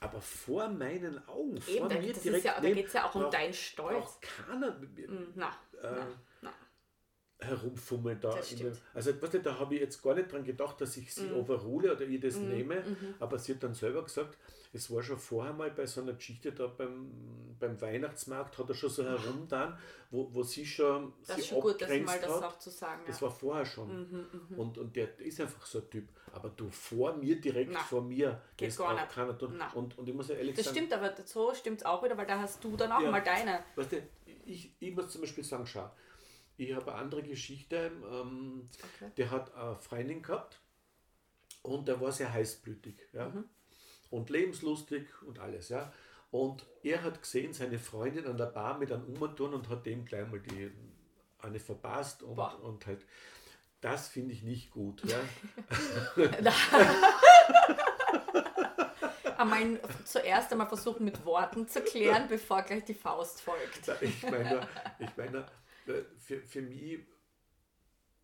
Aber vor meinen Augen, Mhm. Eben, vor da, mir direkt ja, da neben, geht es ja auch um braucht- deinen Stolz. braucht keiner mit mir Mhm, Na, äh, na. Herumfummeln da. Das dem- also weißt du, da habe ich jetzt gar nicht dran gedacht, dass ich sie Mhm. overrule oder ihr das nehme, aber sie hat dann selber gesagt, es war schon vorher mal bei so einer Geschichte da beim, beim Weihnachtsmarkt, hat er schon so herumgetan, wo, wo sie schon Das sie ist schon gut, das mal das auch zu sagen. Das ja. war vorher schon. Mhm, Und, und der ist einfach so ein Typ. Aber du vor mir, direkt Na, vor mir, geht das gar nicht. keiner tun. Na. Und, und ich muss ja ehrlich Das sagen, stimmt, aber so stimmt es auch wieder, weil da hast du dann auch Ja. mal deine. Weißt du, ich, ich muss zum Beispiel sagen, schau, ich habe eine andere Geschichte. Ähm, Okay. Der hat eine Freundin gehabt und der war sehr heißblütig. Ja? Mhm. Und lebenslustig und alles. Ja? Und er hat gesehen, seine Freundin an der Bar mit einem Umtun und hat dem gleich mal die eine verpasst und, Boah. und halt. Das finde ich nicht gut. Ja? *laughs* *laughs* Einmal zuerst einmal versuchen mit Worten zu klären, bevor gleich die Faust folgt. Ich meine, ich meine, für, für mich,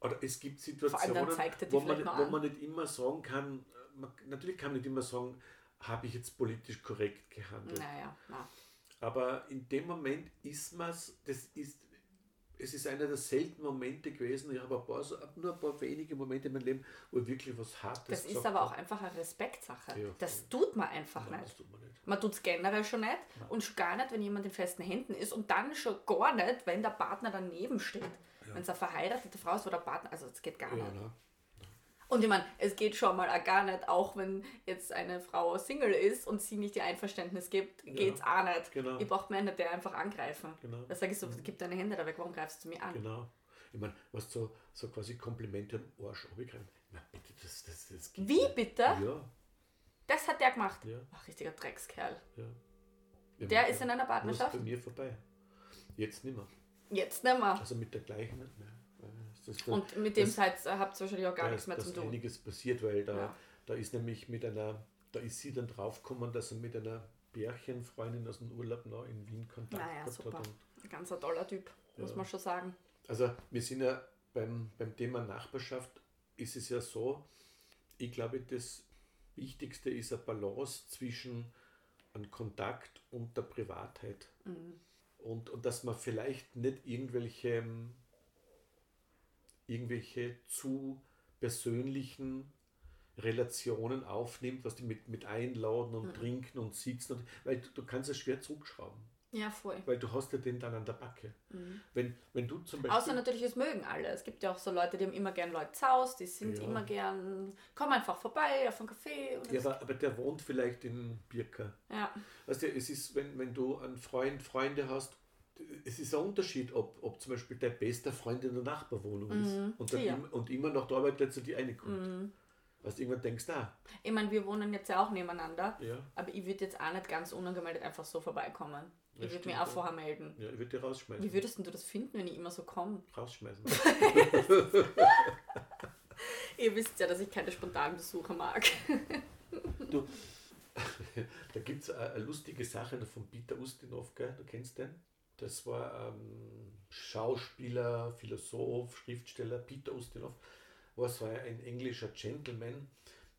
oder es gibt Situationen, wo, man, nicht- wo an. man nicht immer sagen kann, äh, man, natürlich kann man nicht immer sagen, habe ich jetzt politisch korrekt gehandelt. Naja, na. Aber in dem Moment ist man es, das ist, es ist einer der seltenen Momente gewesen, ich habe ein paar, nur ein paar wenige Momente in meinem Leben, wo ich wirklich was Hartes Das ist aber auch einfach eine Respektsache. Ja, das tut man einfach Nein, nicht. tut man nicht. Man tut es generell schon nicht und schon gar nicht, wenn jemand in festen Händen ist und dann schon gar nicht, wenn der Partner daneben steht. Wenn es eine verheiratete Frau ist, wo der Partner, also das geht gar Ja, nicht. nein. Und ich meine, es geht schon mal auch gar nicht, auch wenn jetzt eine Frau Single ist und sie nicht ihr Einverständnis gibt, geht's auch nicht. genau. Ich brauche nicht der einfach angreifen. Genau. Da sage ich so, gib deine Hände da weg, warum greifst du mich an? Genau. Ich meine, was so, so quasi Komplimente am Arsch. Ich meine, bitte, das, das, das gibt's Wie nicht. bitte? Ja, Das hat der gemacht. ja, Ach, richtiger Dreckskerl. ja. ja Der mit- ist in einer Partnerschaft? bei mir vorbei. Jetzt nicht mehr. Jetzt nicht mehr. Also mit der gleichen nicht mehr. Das, das, Und mit dem seid, habt ihr wahrscheinlich auch gar da nichts mehr zu tun. einiges passiert, weil da, Ja. da ist nämlich mit einer, da ist sie dann draufgekommen, dass er mit einer Bärchenfreundin aus dem Urlaub noch in Wien Kontakt Naja, gehabt super. hat. Ein ganz toller Typ, muss Ja. man schon sagen. also wir sind ja beim, beim Thema Nachbarschaft, ist es ja so, ich glaube, das Wichtigste ist eine Balance zwischen einem Kontakt und der Privatheit. Mhm. Und, und dass man vielleicht nicht irgendwelche, irgendwelche zu persönlichen Relationen aufnimmt, was die mit, mit Einladen und Mhm. Trinken und Sitzen, und, weil du, du kannst es schwer zurückschrauben, Ja, voll. weil du hast ja den dann an der Backe. Mhm. Wenn, wenn du zum Beispiel... Außer natürlich, es mögen alle. Es gibt ja auch so Leute, die haben immer gern Leute zu Hause, die sind Ja. immer gern, komm einfach vorbei auf einen Kaffee. Und ja, aber, aber der wohnt vielleicht in Birka. ja. Weißt du, es ist, wenn, wenn du einen Freund, Freunde hast, es ist ein Unterschied, ob, ob zum Beispiel dein bester Freund in der Nachbarwohnung ist Mhm, und, dann ja. im, und immer noch der Arbeit zu dir reinkommt. Mhm. Weißt du, irgendwann denkst du, ah, Ich meine, wir wohnen jetzt ja auch nebeneinander, ja, aber ich würde jetzt auch nicht ganz unangemeldet einfach so vorbeikommen. Ich Ja, würde mich auch vorher melden. ja, ich würde dich rausschmeißen. Wie würdest denn du das finden, wenn ich immer so komme? *laughs* rausschmeißen. *laughs* Ihr wisst ja, dass ich keine spontanen Besucher mag. *laughs* du, da gibt es eine, eine lustige Sache von Peter Ustinov, gell? du kennst den? Das war ähm, Schauspieler, Philosoph, Schriftsteller, Peter Ustinov, war so ein englischer Gentleman,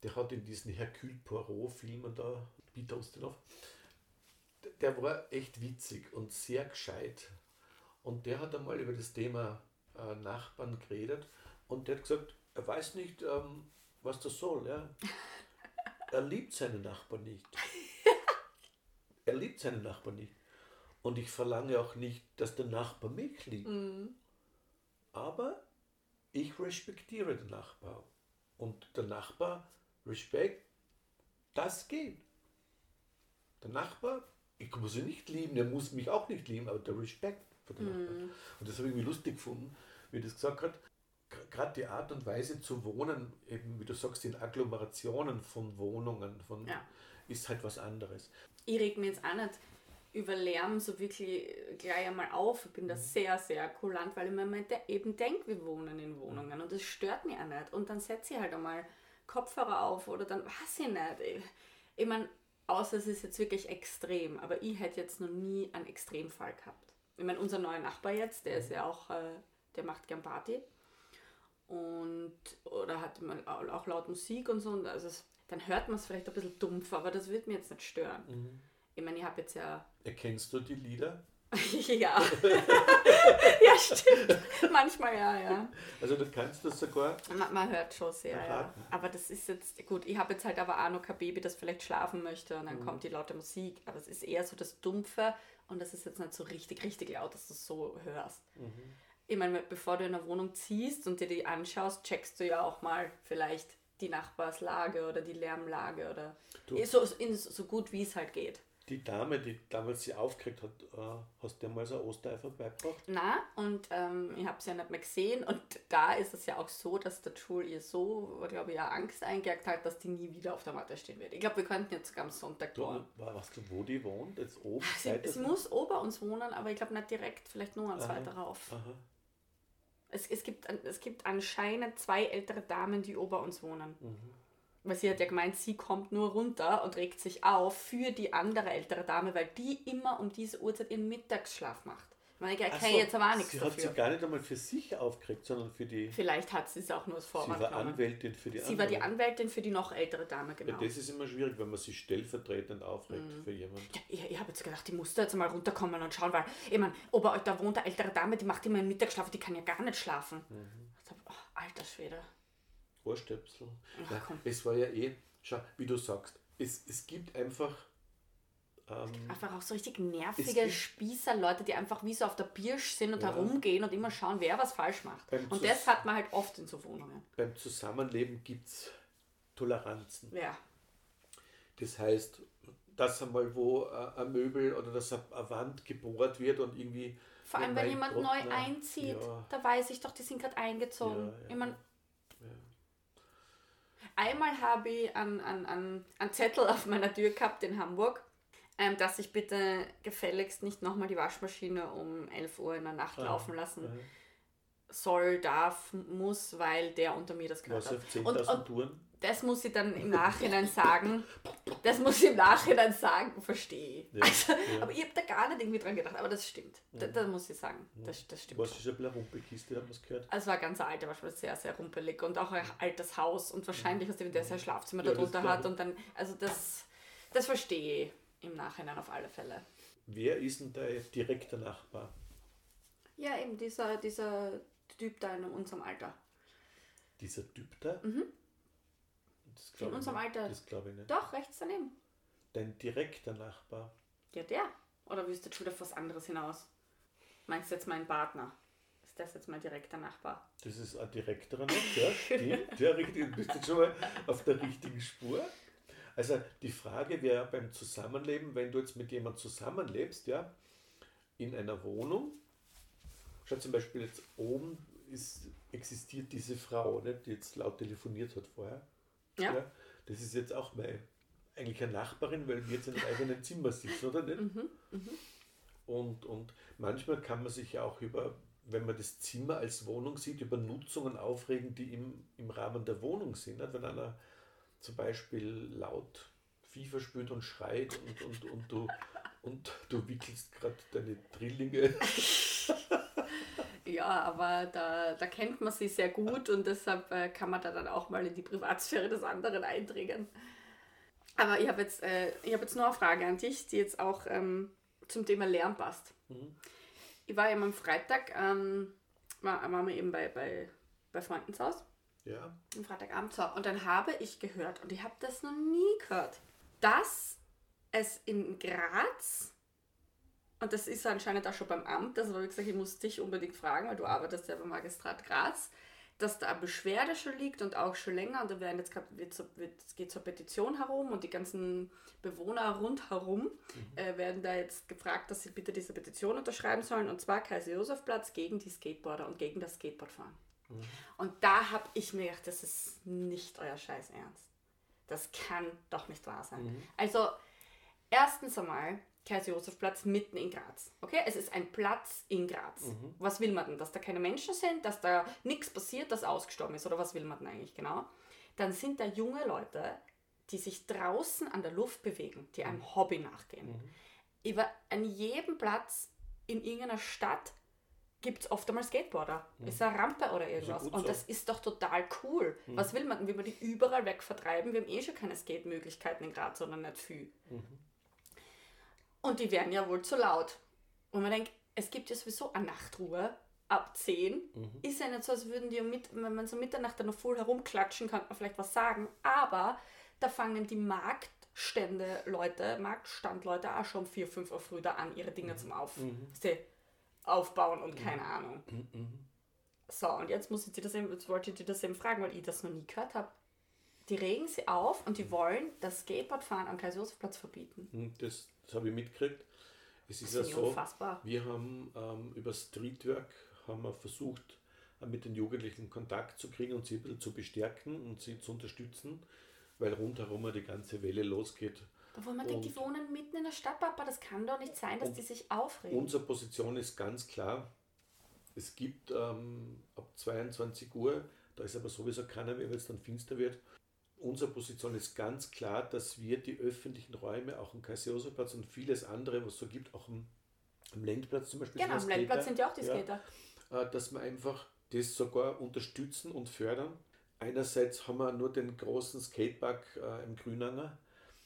der hat in diesen Hercule Poirot-Filmen da, Peter Ustinov, der war echt witzig und sehr gescheit. Und der hat einmal über das Thema äh, Nachbarn geredet und der hat gesagt, er weiß nicht, ähm, was das soll. Ja? *laughs* Er liebt seine Nachbarn nicht. *laughs* Er liebt seine Nachbarn nicht. Und ich verlange auch nicht, dass der Nachbar mich liebt. Mhm. Aber ich respektiere den Nachbar. Und der Nachbar, Respekt, das geht. Der Nachbar, ich muss ihn nicht lieben, er muss mich auch nicht lieben, aber der Respekt für den Nachbarn. Und das habe ich irgendwie lustig gefunden, wie das gesagt hat. Gerade die Art und Weise zu wohnen, eben wie du sagst, in Agglomerationen von Wohnungen, von, Ja. ist halt was anderes. Ich reg mir jetzt auch nicht über Lärm so wirklich gleich einmal auf. Ich bin da sehr, sehr kulant, weil ich mir eben denke, wir wohnen in Wohnungen und das stört mich auch nicht. Und dann setze ich halt einmal Kopfhörer auf oder dann weiß ich nicht. Ich, meine, außer es ist jetzt wirklich extrem, aber ich hätte jetzt noch nie einen Extremfall gehabt. Ich meine, unser neuer Nachbar jetzt, der ist ja auch, äh, der macht gern Party und oder hat au- auch laut Musik und so. Und also es, dann hört man es vielleicht ein bisschen dumpf, aber das wird mir jetzt nicht stören. Ich meine, ich habe jetzt ja. Erkennst du die Lieder? *laughs* ja. *laughs* ja, stimmt. Manchmal ja, ja. Also du kannst das sogar. Man, man hört schon sehr, ja. Aber das ist jetzt, gut, ich habe jetzt halt aber auch noch kein Baby, das vielleicht schlafen möchte und dann kommt die laute Musik. Aber es ist eher so das Dumpfe und das ist jetzt nicht so richtig, richtig laut, dass du es so hörst. Ich meine, bevor du in eine Wohnung ziehst und dir die anschaust, checkst du ja auch mal vielleicht die Nachbarslage oder die Lärmlage oder Du- so, so gut wie es halt geht. Die Dame, die damals sie aufgeregt hat, äh, hast du dir mal so ein Osterei vorbeigebracht? Na, und ähm, ich habe es ja nicht mehr gesehen. Und da ist es ja auch so, dass der Schul ihr so, glaube ich, ja Angst eingejagt hat, dass die nie wieder auf der Matte stehen wird. Ich glaube, wir könnten jetzt sogar am Sonntag Du, fahren. weißt du, wo die wohnt? Jetzt oben? Sie, Seite- sie muss ober uns wohnen, aber ich glaube nicht direkt, vielleicht nur Aha. weiter rauf. Aha. Es, es, gibt, es gibt anscheinend zwei ältere Damen, die ober uns wohnen. Mhm. Weil sie hat ja gemeint, sie kommt nur runter und regt sich auf für die andere ältere Dame, weil die immer um diese Uhrzeit ihren Mittagsschlaf macht. Ich meine, erkenne so, jetzt aber auch nichts Sie hat dafür. sie gar nicht einmal für sich aufgeregt, sondern für die. Vielleicht hat sie es auch nur als Sie Vorwand war genommen. Anwältin für die Sie war die. Anwältin für die noch ältere Dame, Ja, genau. das ist immer schwierig, wenn man sich stellvertretend aufregt Mhm. für jemanden. Ja, ich ich habe jetzt gedacht, die muss da jetzt mal runterkommen und schauen, weil, ich meine, da wohnt eine ältere Dame, die macht immer einen Mittagsschlaf, die kann ja gar nicht schlafen. Mhm. Ich hab, oh, alter Schwede. Ohrstöpsel. Ach, Nein, es war ja eh, schau, wie du sagst, es, es gibt einfach. Ähm, Einfach auch so richtig nervige gibt- Spießer, Leute, die einfach wie so auf der Birsch sind und Ja. herumgehen und immer schauen, wer was falsch macht. Beim Und Zus- das hat man halt oft in so Wohnungen. beim Zusammenleben gibt es Toleranzen. Ja. Das heißt, dass einmal wo äh, ein Möbel oder dass eine Wand gebohrt wird und irgendwie. Vor allem, wenn jemand Gott, neu einzieht, ja. da weiß ich doch, die sind gerade eingezogen. Ja, ja. Ich mein, Ja. Einmal habe ich einen, einen, einen, einen Zettel auf meiner Tür gehabt in Hamburg, ähm, dass ich bitte gefälligst nicht nochmal die Waschmaschine um 11 Uhr in der Nacht Ah, laufen lassen aha. soll, darf, muss, weil der unter mir das gehört Was hat. auf Und, 10.000 und Touren? Das muss ich dann im Nachhinein sagen. Das muss ich im Nachhinein sagen, verstehe ich. Ja, Also, ja. Aber ich habe da gar nicht irgendwie dran gedacht, aber das stimmt. Da, das muss ich sagen. Das, das stimmt. Was ist ein bisschen eine Rumpelkiste, hat man es gehört? Also es war ganz alte Waschmaschine, sehr, sehr rumpelig und auch ein altes Haus und wahrscheinlich, was der sein Schlafzimmer Ja, da das drunter glaub hat und dann, also das, das verstehe ich im Nachhinein auf alle Fälle. Wer ist denn dein direkter Nachbar? Ja, eben dieser, dieser Typ da in unserem Alter. Dieser Typ da? Das. In unserem. Alter. Das glaube ich nicht. Doch, rechts daneben. Dein direkter Nachbar. Ja, der. Oder willst du schon auf was anderes hinaus? Meinst du jetzt meinen Partner? Ist das jetzt mein direkter Nachbar? Das ist ein direkterer noch, ja, stimmt. Ja, richtig. Du bist jetzt schon mal auf der richtigen Spur. Also die Frage wäre beim Zusammenleben, wenn du jetzt mit jemandem zusammenlebst, ja, in einer Wohnung, schau zum Beispiel jetzt oben ist, existiert diese Frau, nicht, die jetzt laut telefoniert hat vorher. Ja. das ist jetzt auch meine, eigentlich eine Nachbarin, weil wir jetzt in einem eigenen Zimmer sitzen, oder nicht? Und, und manchmal kann man sich ja auch über, wenn man das Zimmer als Wohnung sieht, über Nutzungen aufregen, die im, im Rahmen der Wohnung sind. Nicht? Wenn einer zum Beispiel laut FIFA spielt und schreit und, und, und, du, und du wickelst gerade deine Drillinge. *laughs* Ja, aber da, da kennt man sie sehr gut und deshalb äh, kann man da dann auch mal in die Privatsphäre des anderen eindringen. Aber ich habe jetzt, äh, ich hab jetzt nur eine Frage an dich, die jetzt auch ähm, zum Thema Lärm passt. ich war eben am Freitag, ähm, war, waren wir eben bei, bei, bei Freunden zu Hause. Ja. Am Freitagabend. So, und dann habe ich gehört, und ich habe das noch nie gehört, dass es in Graz, und das ist anscheinend auch schon beim Amt, also habe ich gesagt, ich muss dich unbedingt fragen, weil du arbeitest ja beim Magistrat Graz, dass da eine Beschwerde schon liegt und auch schon länger, und da werden jetzt grad, wird, wird, es geht zur Petition herum und die ganzen Bewohner rundherum äh, werden da jetzt gefragt, dass sie bitte diese Petition unterschreiben sollen, und zwar Kaiser-Josef-Platz gegen die Skateboarder und gegen das Skateboardfahren. Und da habe ich mir gedacht, das ist nicht euer Scheiß Ernst. Das kann doch nicht wahr sein. Also, erstens einmal, Kaiser-Josef-Platz mitten in Graz. Okay, es ist ein Platz in Graz. Was will man denn? Dass da keine Menschen sind, dass da nichts passiert, das ausgestorben ist? Oder was will man denn eigentlich genau? Dann sind da junge Leute, die sich draußen an der Luft bewegen, die einem Hobby nachgehen. Über an jedem Platz in irgendeiner Stadt gibt es oft einmal Skateboarder. Ist eine Rampe oder irgendwas. gut Und so. das ist doch total cool. Was will man denn? Will man die überall wegvertreiben? Wir haben eh schon keine Skate-Möglichkeiten in Graz, sondern nicht viel. Und die werden ja wohl zu laut. Und man denkt, es gibt ja sowieso eine Nachtruhe ab 10. Ist ja nicht so, als würden die mit, wenn man so Mitternacht dann noch voll herumklatschen, kann man vielleicht was sagen. Aber da fangen die Marktstände Leute, Marktstandleute auch schon um 4, 5 Uhr früh da an, ihre Dinge zum Auf, sie aufbauen und keine Ahnung. So, und jetzt muss ich dir das eben, jetzt wollte ich dir das eben fragen, weil ich das noch nie gehört habe. Die regen sie auf und die wollen das Skateboardfahren am Kaiser-Josef-Platz verbieten. Hm, Das, das habe ich mitgekriegt. Es ist ja so, unfassbar. wir haben ähm, über Streetwork haben wir versucht, äh, mit den Jugendlichen Kontakt zu kriegen und sie ein bisschen zu bestärken und sie zu unterstützen, weil rundherum ja die ganze Welle losgeht. Wo man denkt, die wohnen mitten in der Stadt, Papa, das kann doch nicht sein, dass die sich aufregen. Unsere Position ist ganz klar, es gibt ähm, ab 22 Uhr, da ist aber sowieso keiner mehr, weil es dann finster wird. Unsere Position ist ganz klar, dass wir die öffentlichen Räume, auch am Kaiser-Josef-Platz und vieles andere, was es so gibt, auch am, am Lendplatz zum Beispiel, genau, am ja Skater, sind ja auch die ja, Skater. äh, dass wir einfach das sogar unterstützen und fördern. Einerseits haben wir nur den großen Skatepark äh, im Grünanger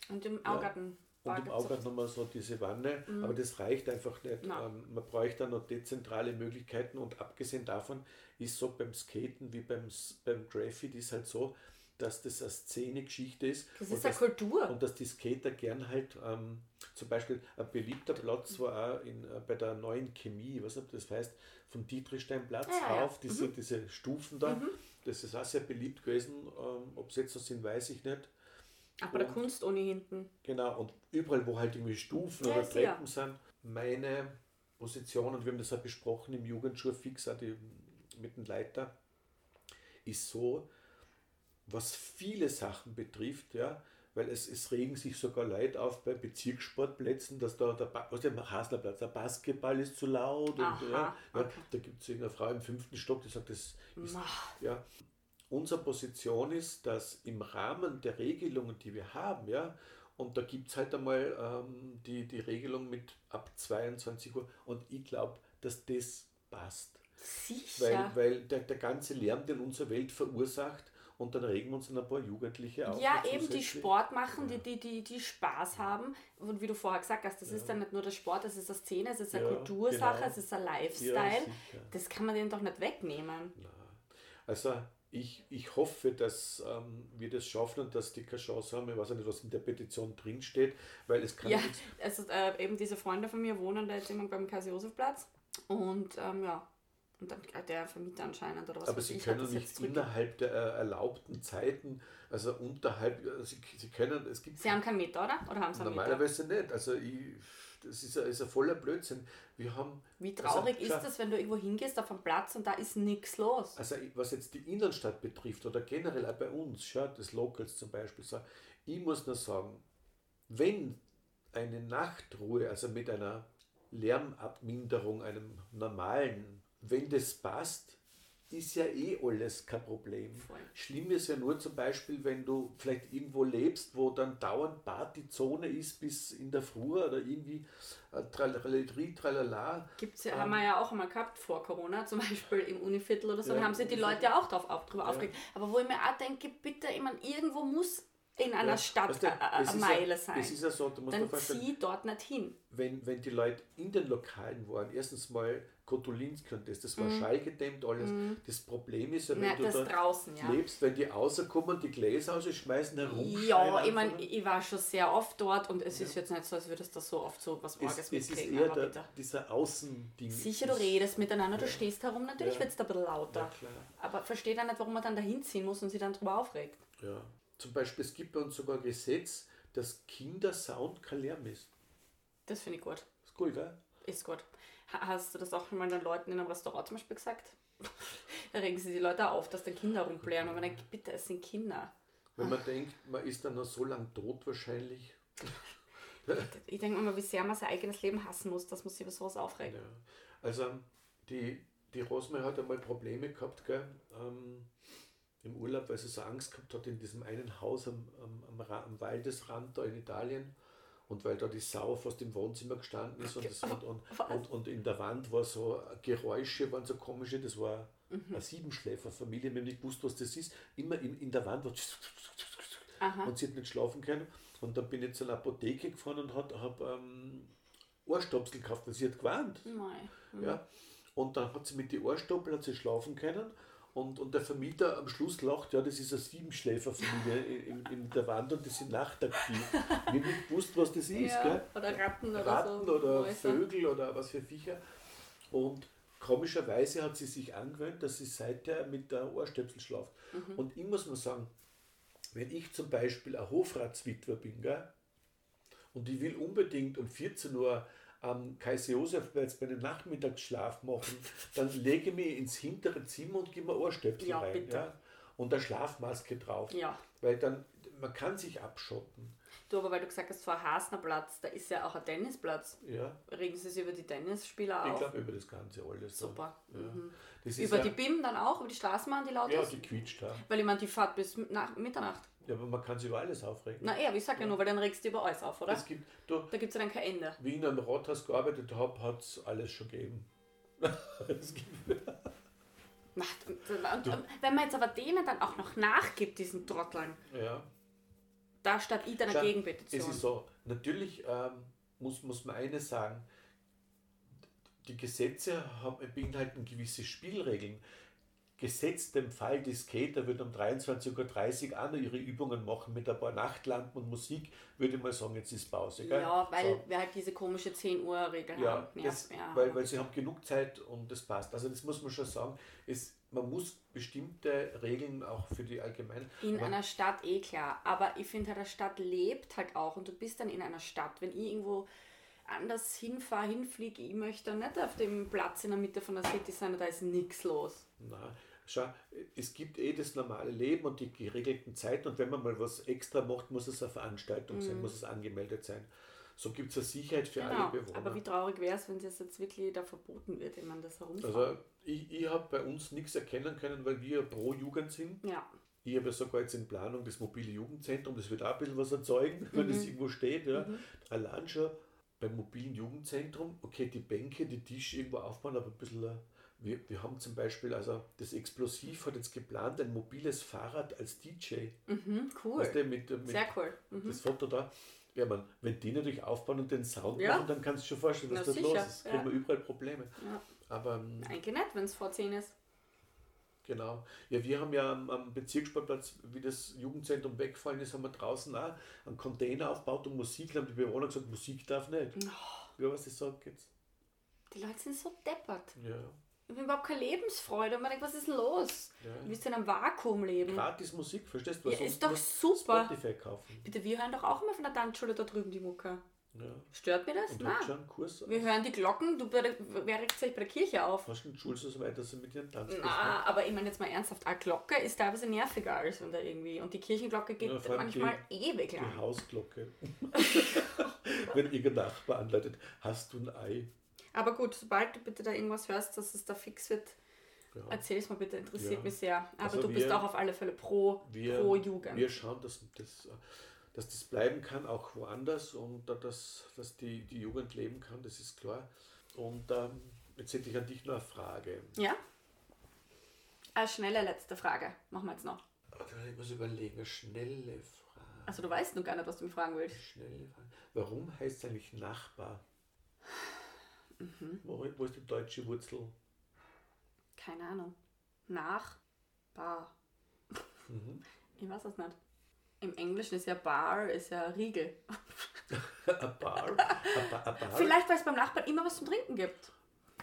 Und im Augarten. und im Augarten haben wir so diese Wanne, aber das reicht einfach nicht. Ähm, man bräuchte noch dezentrale Möglichkeiten und abgesehen davon ist so beim Skaten wie beim, beim Graffiti ist halt so, dass das eine Szene-Geschichte ist. Das und ist eine dass- Kultur. und dass die Skater gern halt, ähm, zum Beispiel ein beliebter Platz war auch in, äh, bei der neuen Chemie, ob das heißt, von Dietrichsteinplatz Ja, ja, ja. diese, diese Stufen da. Das ist auch sehr beliebt gewesen. Ähm, ob sie jetzt so sind, weiß ich nicht. Ach, bei der und- Kunstuni hinten. Genau, und überall, wo halt irgendwie Stufen Ja, oder ja. Treppen sind, meine Position, und wir haben das auch besprochen im Jugendschulfix, auch die, mit dem Leiter, ist so, was viele Sachen betrifft, ja, weil es, es regen sich sogar Leute auf bei Bezirkssportplätzen, dass da der, Ba- der Haslerplatz, der Basketball ist zu laut und Aha, ja, ja, okay. da gibt es eine Frau im fünften Stock, die sagt, das ist ja, unsere Position ist, dass im Rahmen der Regelungen, die wir haben, ja, und da gibt es halt einmal ähm, die, die Regelung mit ab 22 Uhr und ich glaube, dass das passt. Weil, Sicher. weil der, der ganze Lärm, den unsere Welt verursacht, und dann regen uns dann ein paar Jugendliche auf. Ja, eben die Sport machen, die, die, die, die Spaß haben. Und wie du vorher gesagt hast, das ist dann nicht nur der Sport, das ist eine Szene, es ist eine Ja, Kultursache, genau. es ist ein Ja, Lifestyle. das kann man denen doch nicht wegnehmen. Na, Also ich, ich hoffe, dass ähm, wir das schaffen und dass die keine Chance haben, ich weiß ja nicht, was in der Petition drinsteht, weil es kann Ja, nichts also äh, eben diese Freunde von mir wohnen da jetzt immer beim Kaiser-Josef-Platz. Und ähm, ja, und dann äh, der Vermieter anscheinend oder was Aber sie ich, können nicht innerhalb der äh, erlaubten Zeiten, also unterhalb, äh, sie, sie können, es gibt Sie haben keinen Meter, oder? Oder haben sie einen Meter? normalerweise nicht. Also ich, das ist ein, ist ein voller Blödsinn. Wir haben, Wie traurig Also, ist das, wenn du irgendwo hingehst auf einen Platz und da ist nichts los? also was jetzt die Innenstadt betrifft oder generell auch bei uns, schau, das Locals zum Beispiel, so, ich muss nur sagen, wenn eine Nachtruhe, also mit einer Lärmabminderung, einem normalen, wenn das passt, ist ja eh alles kein Problem. Voll. Schlimm ist ja nur zum Beispiel, wenn du vielleicht irgendwo lebst, wo dann dauernd Partyzone ist bis in der Früh oder irgendwie äh, Tralala, tralala. Gibt's ja, Ähm, haben wir ja auch einmal gehabt vor Corona, zum Beispiel im Univiertel oder so, Ja, da haben sich die Leute ja auch drauf, auf, drüber Ja. aufgeregt. Aber wo ich mir auch denke, bitte, ich meine, irgendwo muss in einer Ja, Stadt weißt du, eine Meile sein. Es ist ja so, du musst dann zieh dort nicht hin. wenn, wenn die Leute in den Lokalen waren, erstens mal Kotulinski und das, das war schallgedämmt alles. Das Problem ist ja, wenn Mhm. Na, du da draußen, ja. lebst, wenn die rauskommen, die Gläser schmeißen herum. Ja, ich meine, ich war schon sehr oft dort und es ist jetzt nicht so, als würdest du so oft so was Morges es, es ist eher der, dieser Außending. Sicher, du redest miteinander, du stehst herum, natürlich Ja. wird es da ein bisschen lauter. Ja. Aber versteht auch nicht, warum man dann dahin ziehen muss und sich dann drüber aufregt. Ja. Zum Beispiel, es gibt bei uns sogar ein Gesetz, dass Kindersound kein Lärm ist. Das finde ich gut. Ist cool, gell? Ist gut. Ha- Hast du das auch schon mal den Leuten in einem Restaurant zum Beispiel gesagt? *laughs* da regen sie die Leute auf, dass dann Kinder rumblären. Und man denkt, bitte, es sind Kinder. Wenn man denkt, man ist dann noch so lang tot wahrscheinlich. Ich denke mal, wie sehr man sein eigenes Leben hassen muss, dass man sich über sowas aufregt. Ja. Also die, die Rosme hat einmal Probleme gehabt, gell? Ähm, im Urlaub, weil sie so Angst gehabt hat in diesem einen Haus am, am, am, am Waldesrand da in Italien. Und weil da die Sau fast im Wohnzimmer gestanden ist und, das, und, und, und, und in der Wand war so Geräusche, waren so komische, das war Mhm. eine Siebenschläferfamilie, wir haben nicht gewusst, was das ist. Immer in, in der Wand war Aha. und sie hat nicht schlafen können. Und dann bin ich zu einer Apotheke gefahren und habe ähm, Ohrstöpsel gekauft, weil sie hat gewarnt. Nein. Ja. Und dann hat sie mit den Ohrstöpseln hat sie schlafen können. Und, und der Vermieter am Schluss lacht, ja, das ist eine Siebenschläferfamilie in, in, der Wand und die sind nachtaktiv. Wir haben nicht gewusst, was das ist. Ja, Gell? oder Ratten oder Ratten so. oder Mäuse. Vögel oder was für Viecher. Und komischerweise hat sie sich angewöhnt, dass sie seither mit der Ohrstöpsel schlaft. Mhm. Und ich muss mal sagen, wenn ich zum Beispiel ein Hofratswitwer bin, gell, und ich will unbedingt um 14 Uhr am Kaiser Josefplatz meinen Nachmittagsschlaf machen, dann lege ich mich ins hintere Zimmer und gebe mir Ohrstöpsel Ja, rein. bitte. Ja? Und eine Schlafmaske drauf. Ja. Weil dann, man kann sich abschotten. Du, aber weil du gesagt hast, vor Hasner Platz, da ist ja auch ein Tennisplatz. Ja? Regen sie sich über die Tennisspieler Ich auf? glaube über das Ganze alles. Super. Ja. Mhm. Über ja, die BIM dann auch, über die Straßenbahn, die laut Ja, ist? die quietscht da. Weil ich meine, die fahrt bis nach Mitternacht. Ja, aber man kann sich über alles aufregen. Na eher, ich sag ja nur, weil dann regst du über alles auf, oder? Es gibt, du, Da gibt es ja dann kein Ende. wie ich am Rathaus gearbeitet habe, hat es alles schon gegeben. *laughs* es gibt, und, und, und, wenn man jetzt aber denen dann auch noch nachgibt, diesen Trotteln, ja. Da statt ich dann eine Gegenpetition. Es ist so, natürlich ähm, muss, muss man eines sagen, die Gesetze haben, beinhalten gewisse Spielregeln. Gesetzt dem Fall, die Skater würden um 23.30 Uhr auch noch ihre Übungen machen mit ein paar Nachtlampen und Musik, würde ich mal sagen, jetzt ist Pause. Gell? ja, weil So. wir halt diese komische 10 Uhr Regel Ja, haben. das, ja. weil, weil sie haben genug Zeit und das passt. Also das muss man schon sagen. Es, man muss bestimmte Regeln auch für die Allgemeinen. In einer Stadt eh klar, aber ich finde halt, eine Stadt lebt halt auch und du bist dann in einer Stadt. Wenn ich irgendwo anders hinfahre, hinfliege, ich möchte dann nicht auf dem Platz in der Mitte von der City sein, da ist nichts los. Na, schau, es gibt eh das normale Leben und die geregelten Zeiten und wenn man mal was extra macht, muss es eine Veranstaltung sein, muss es angemeldet sein. So gibt es eine Sicherheit für Mhm. Genau, alle Bewohner. aber wie traurig wäre es, wenn das jetzt wirklich da verboten wird, wenn man das herumfährt. also ich, ich habe bei uns nichts erkennen können, weil wir pro Jugend sind. ja, Ich habe ja sogar jetzt in Planung das mobile Jugendzentrum, das wird auch ein bisschen was erzeugen, *laughs* wenn Mhm. das irgendwo steht. Ja. Allein schon beim mobilen Jugendzentrum, okay, die Bänke, die Tische irgendwo aufbauen, aber ein bisschen. Wir, wir haben zum Beispiel, also das Explosiv hat jetzt geplant, ein mobiles Fahrrad als DJ. mhm, cool. Weißt du, mit, mit Sehr cool. Mhm. das Foto da. Ja, man, wenn die natürlich aufbauen und den Sound Ja. machen, dann kannst du dir schon vorstellen, was Na, sicher, los ist. Kriegen ja. wir überall Probleme. Ja. Aber ähm, Eigentlich nicht, wenn es vor 10 ist. Genau. Ja, wir haben ja am, am Bezirkssportplatz, wie das Jugendzentrum weggefallen ist, haben wir draußen auch einen Container aufgebaut und Musik. Da haben die Bewohner gesagt, Musik darf nicht. Oh. Ja, was ich sage jetzt. Die Leute sind so deppert. Ja. Ich habe überhaupt keine Lebensfreude und man denkt, was ist los? Ja. Du willst in einem Vakuum leben. Gratis Musik, verstehst du? Ja, sonst ist doch du super. Spotify kaufen. Bitte, wir hören doch auch immer von der Tanzschule da drüben die Mucke. Ja. Stört mir das? Und Nein. schon Kurs. Wir hören die Glocken, du regt sich bei der Kirche auf? Hast du einen Schulz so weit, dass sie mit ihren Tanz Na, aber ich meine jetzt mal ernsthaft, eine Glocke ist teilweise nerviger als da irgendwie. Und die Kirchenglocke geht Ja, manchmal die- ewig Die lang. Hausglocke. *laughs* Wenn ihr Nachbar anleitet, hast du ein Ei. Aber gut, sobald du bitte da irgendwas hörst, dass es da fix wird, Ja. erzähl es mal bitte, interessiert Ja. mich sehr. Aber Also du bist wir- auch auf alle Fälle pro, wir, pro Jugend. wir schauen, dass das, dass das bleiben kann, auch woanders und da- dass, dass die, die Jugend leben kann, das ist klar. Und ähm, jetzt hätte ich an dich noch eine Frage. ja? Eine schnelle letzte Frage. Machen wir jetzt noch. Ich muss überlegen, eine schnelle Frage. Also du weißt noch gar nicht, was du mich fragen willst. Schnelle Frage. Warum heißt es eigentlich Nachbar? Mhm. Wo, wo ist die deutsche Wurzel? Keine Ahnung. Nach Bar. Mhm. Ich weiß es nicht. Im Englischen ist ja Bar, ist ja Riegel. *laughs* A bar, a bar, a bar Vielleicht, weil es beim Nachbarn immer was zum Trinken gibt.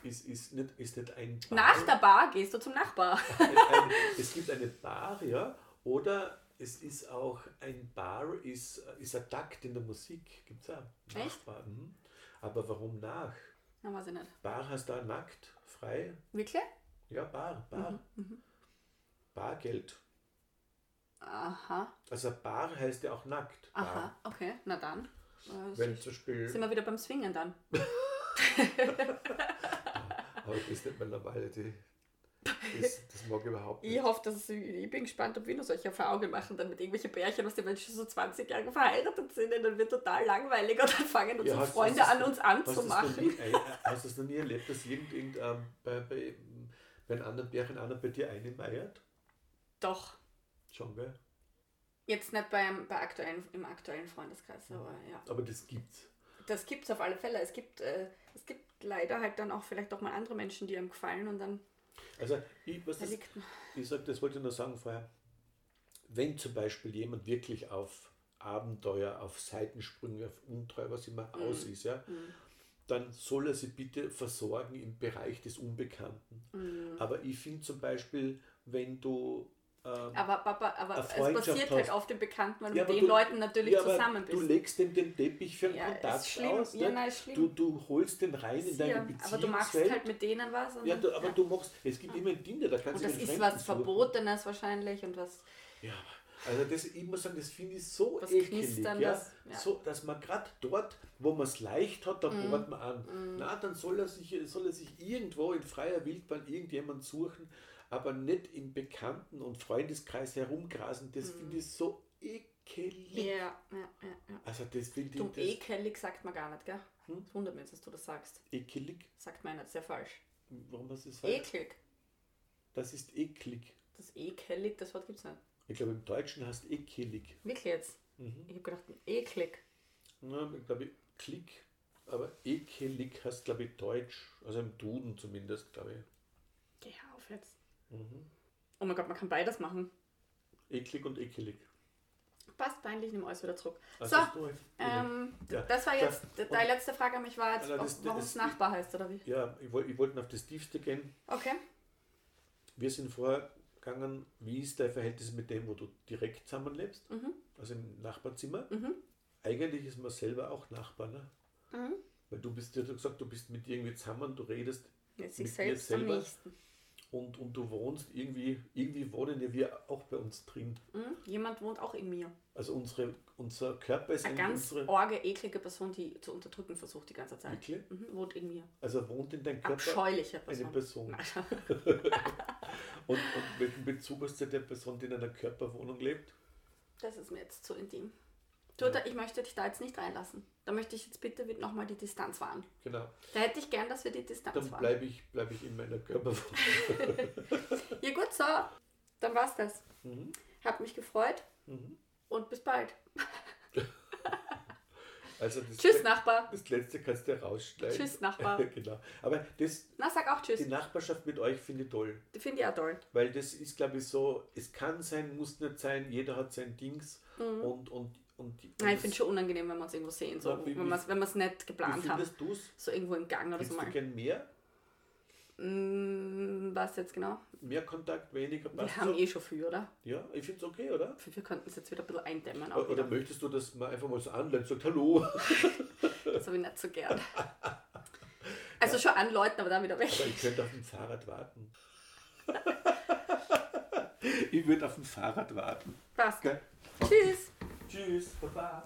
ist, ist, nicht, ist nicht ein Bar. Nach der Bar gehst du zum Nachbar. *laughs* ein, ein, es gibt eine Bar, ja, oder es ist auch ein Bar, ist, ist ein Takt in der Musik, gibt es auch. Echt? Nachbar, mhm. Aber warum nach? Na, weiß ich nicht. Bar heißt da nackt, frei? Wirklich? Ja, Bar, Bar. Mhm, Bargeld. Aha, Also Bar heißt ja auch nackt. Bar. aha, okay, na dann. Äh, Wenn zum Beispiel, sind wir wieder beim Swingen dann. *laughs* aber das ist nicht mehr normal, die, das, *laughs* das mag ich überhaupt nicht. Ich hoffe, dass ich, ich bin gespannt, ob wir noch solche Erfahrungen machen, dann mit irgendwelchen Pärchen, was die Menschen so 20 Jahre verheiratet sind, und dann wird total langweilig und dann fangen unsere hast- Freunde hast an, uns anzumachen. hast du das noch nie erlebt, dass irgend, irgend, ähm, bei, bei, bei einem anderen Pärchen einer bei dir einmeiert? Doch. Schon, gell? Jetzt nicht beim, bei aktuellen, im aktuellen Freundeskreis, aber ja. Aber das gibt's. Das gibt es auf alle Fälle. Es gibt, äh, es gibt leider halt dann auch vielleicht auch mal andere Menschen, die einem gefallen und dann Also, ich, was das, ich sag, das wollte ich nur sagen vorher. Wenn zum Beispiel jemand wirklich auf Abenteuer, auf Seitensprünge, auf Untreu, was immer Mhm. aus ist, ja, dann soll er sie bitte versorgen im Bereich des Unbekannten. Mhm. Aber ich finde zum Beispiel, wenn du ähm, Aber Papa, aber es passiert halt auf dem Bekannten, weil Ja, du mit den Leuten natürlich ja, zusammen bist. Du legst dem den Teppich für einen Ja, ist Kontakt schlimm. aus. Ja, ne? nein, ist schlimm. Du, du holst den rein in deine Ja, Beziehungswelt. aber du machst halt mit denen was. Und ja, du, aber ja. du machst, es gibt immer ein Tinder, da kannst und du das den ist was. Verbotenes wahrscheinlich und was. Ja, also das, ich muss sagen, das finde ich so Was ekelig, ja? ja. Mhm. So, dass man gerade dort, wo man es leicht hat, da bohrt man an. Na, dann soll er, sich, soll er sich irgendwo in freier Wildbahn irgendjemand suchen, aber nicht im Bekannten- und Freundeskreis herumgrasen. Das finde ich so ekelig. Ja, ja, ja. ja. Also das finde Du, ich das ekelig sagt man gar nicht, gell? Hm? Das wundert mich dass du das sagst. ekelig. Sagt man nicht, sehr falsch. Warum hast du das falsch? Eklig. Das ist eklig. Das ekelig, das Wort gibt's nicht. Ich glaube, im Deutschen heißt ekelig. Wirklich jetzt? Mhm. Ich habe gedacht, eklig. Ja, ich glaube, Klick, aber ekelig heißt, glaube ich, Deutsch. Also im Duden zumindest, glaube ich. Geh auf jetzt. Mhm. Oh mein Gott, man kann beides machen. Eklig und ekelig. Passt peinlich, nimm alles wieder zurück. Was so, ähm, Ja. das war jetzt, Ja, deine letzte Frage an mich war jetzt, ob- das- warum das- es Nachbar heißt, oder wie? Ja, ich, woll- ich wollte auf das Tiefste gehen. Okay. Wir sind vorher gegangen, wie ist dein Verhältnis mit dem, wo du direkt zusammenlebst? Mhm. Also im Nachbarzimmer. Mhm. Eigentlich ist man selber auch Nachbar, ne? Mhm. Weil du bist, hast gesagt, du bist mit dir irgendwie zusammen, du redest Jetzt Mit dir selbst am selber? nächsten. Und, und du wohnst irgendwie, irgendwie wohnen ja wir auch bei uns drin. Mhm. Jemand wohnt auch in mir. Also unsere, unser Körper ist Eine ganz unsere. orge, eklige Person, die zu unterdrücken versucht die ganze Zeit. Wirklich? Mhm. Wohnt in mir. Also wohnt in deinem Körper Abscheuliche Person. eine Person. *laughs* *laughs* Und, und welchen Bezug hast du der Person, die in einer Körperwohnung lebt? Das ist mir jetzt zu intim. Da, ich möchte dich da jetzt nicht reinlassen. Da möchte ich jetzt bitte nochmal die Distanz wahren. Genau. Da hätte ich gern, dass wir die Distanz Dann wahren. bleibe ich, bleib ich in meiner Körperwohnung. *laughs* Ja gut, so. Dann war's das. Mhm. Hab mich gefreut Mhm. und bis bald. *laughs* Also das, Tschüss, Le- Nachbar. das letzte kannst du rausschneiden. Tschüss, Nachbar. *laughs* genau. Aber das, Na, sag auch die Tschüss. Nachbarschaft mit euch finde ich toll. Die finde ich auch toll. Weil das ist, glaube ich, so, es kann sein, muss nicht sein, jeder hat sein Dings. Und, und, und, die- Mhm. Nein, ich und finde es schon unangenehm, wenn wir uns irgendwo sehen, so, Ja, wie- wenn wir es wenn wir's nicht geplant haben. findest du es? So irgendwo im Gang oder so Hättest du mal. gern mehr? Mm, was jetzt genau? Mehr Kontakt, weniger Wir haben so? eh schon viel, oder? Ja, ich finde es okay, oder? Wir könnten es jetzt wieder ein bisschen eindämmen. Oder wieder. möchtest du, dass man einfach mal so anlädt und sagt, hallo? *laughs* Das habe ich nicht so gern. Also schon anläuten, aber dann wieder weg. Aber ich könnte auf dem Fahrrad warten. *laughs* ich würde auf dem Fahrrad warten. Passt. Gell? Tschüss. Tschüss, Baba.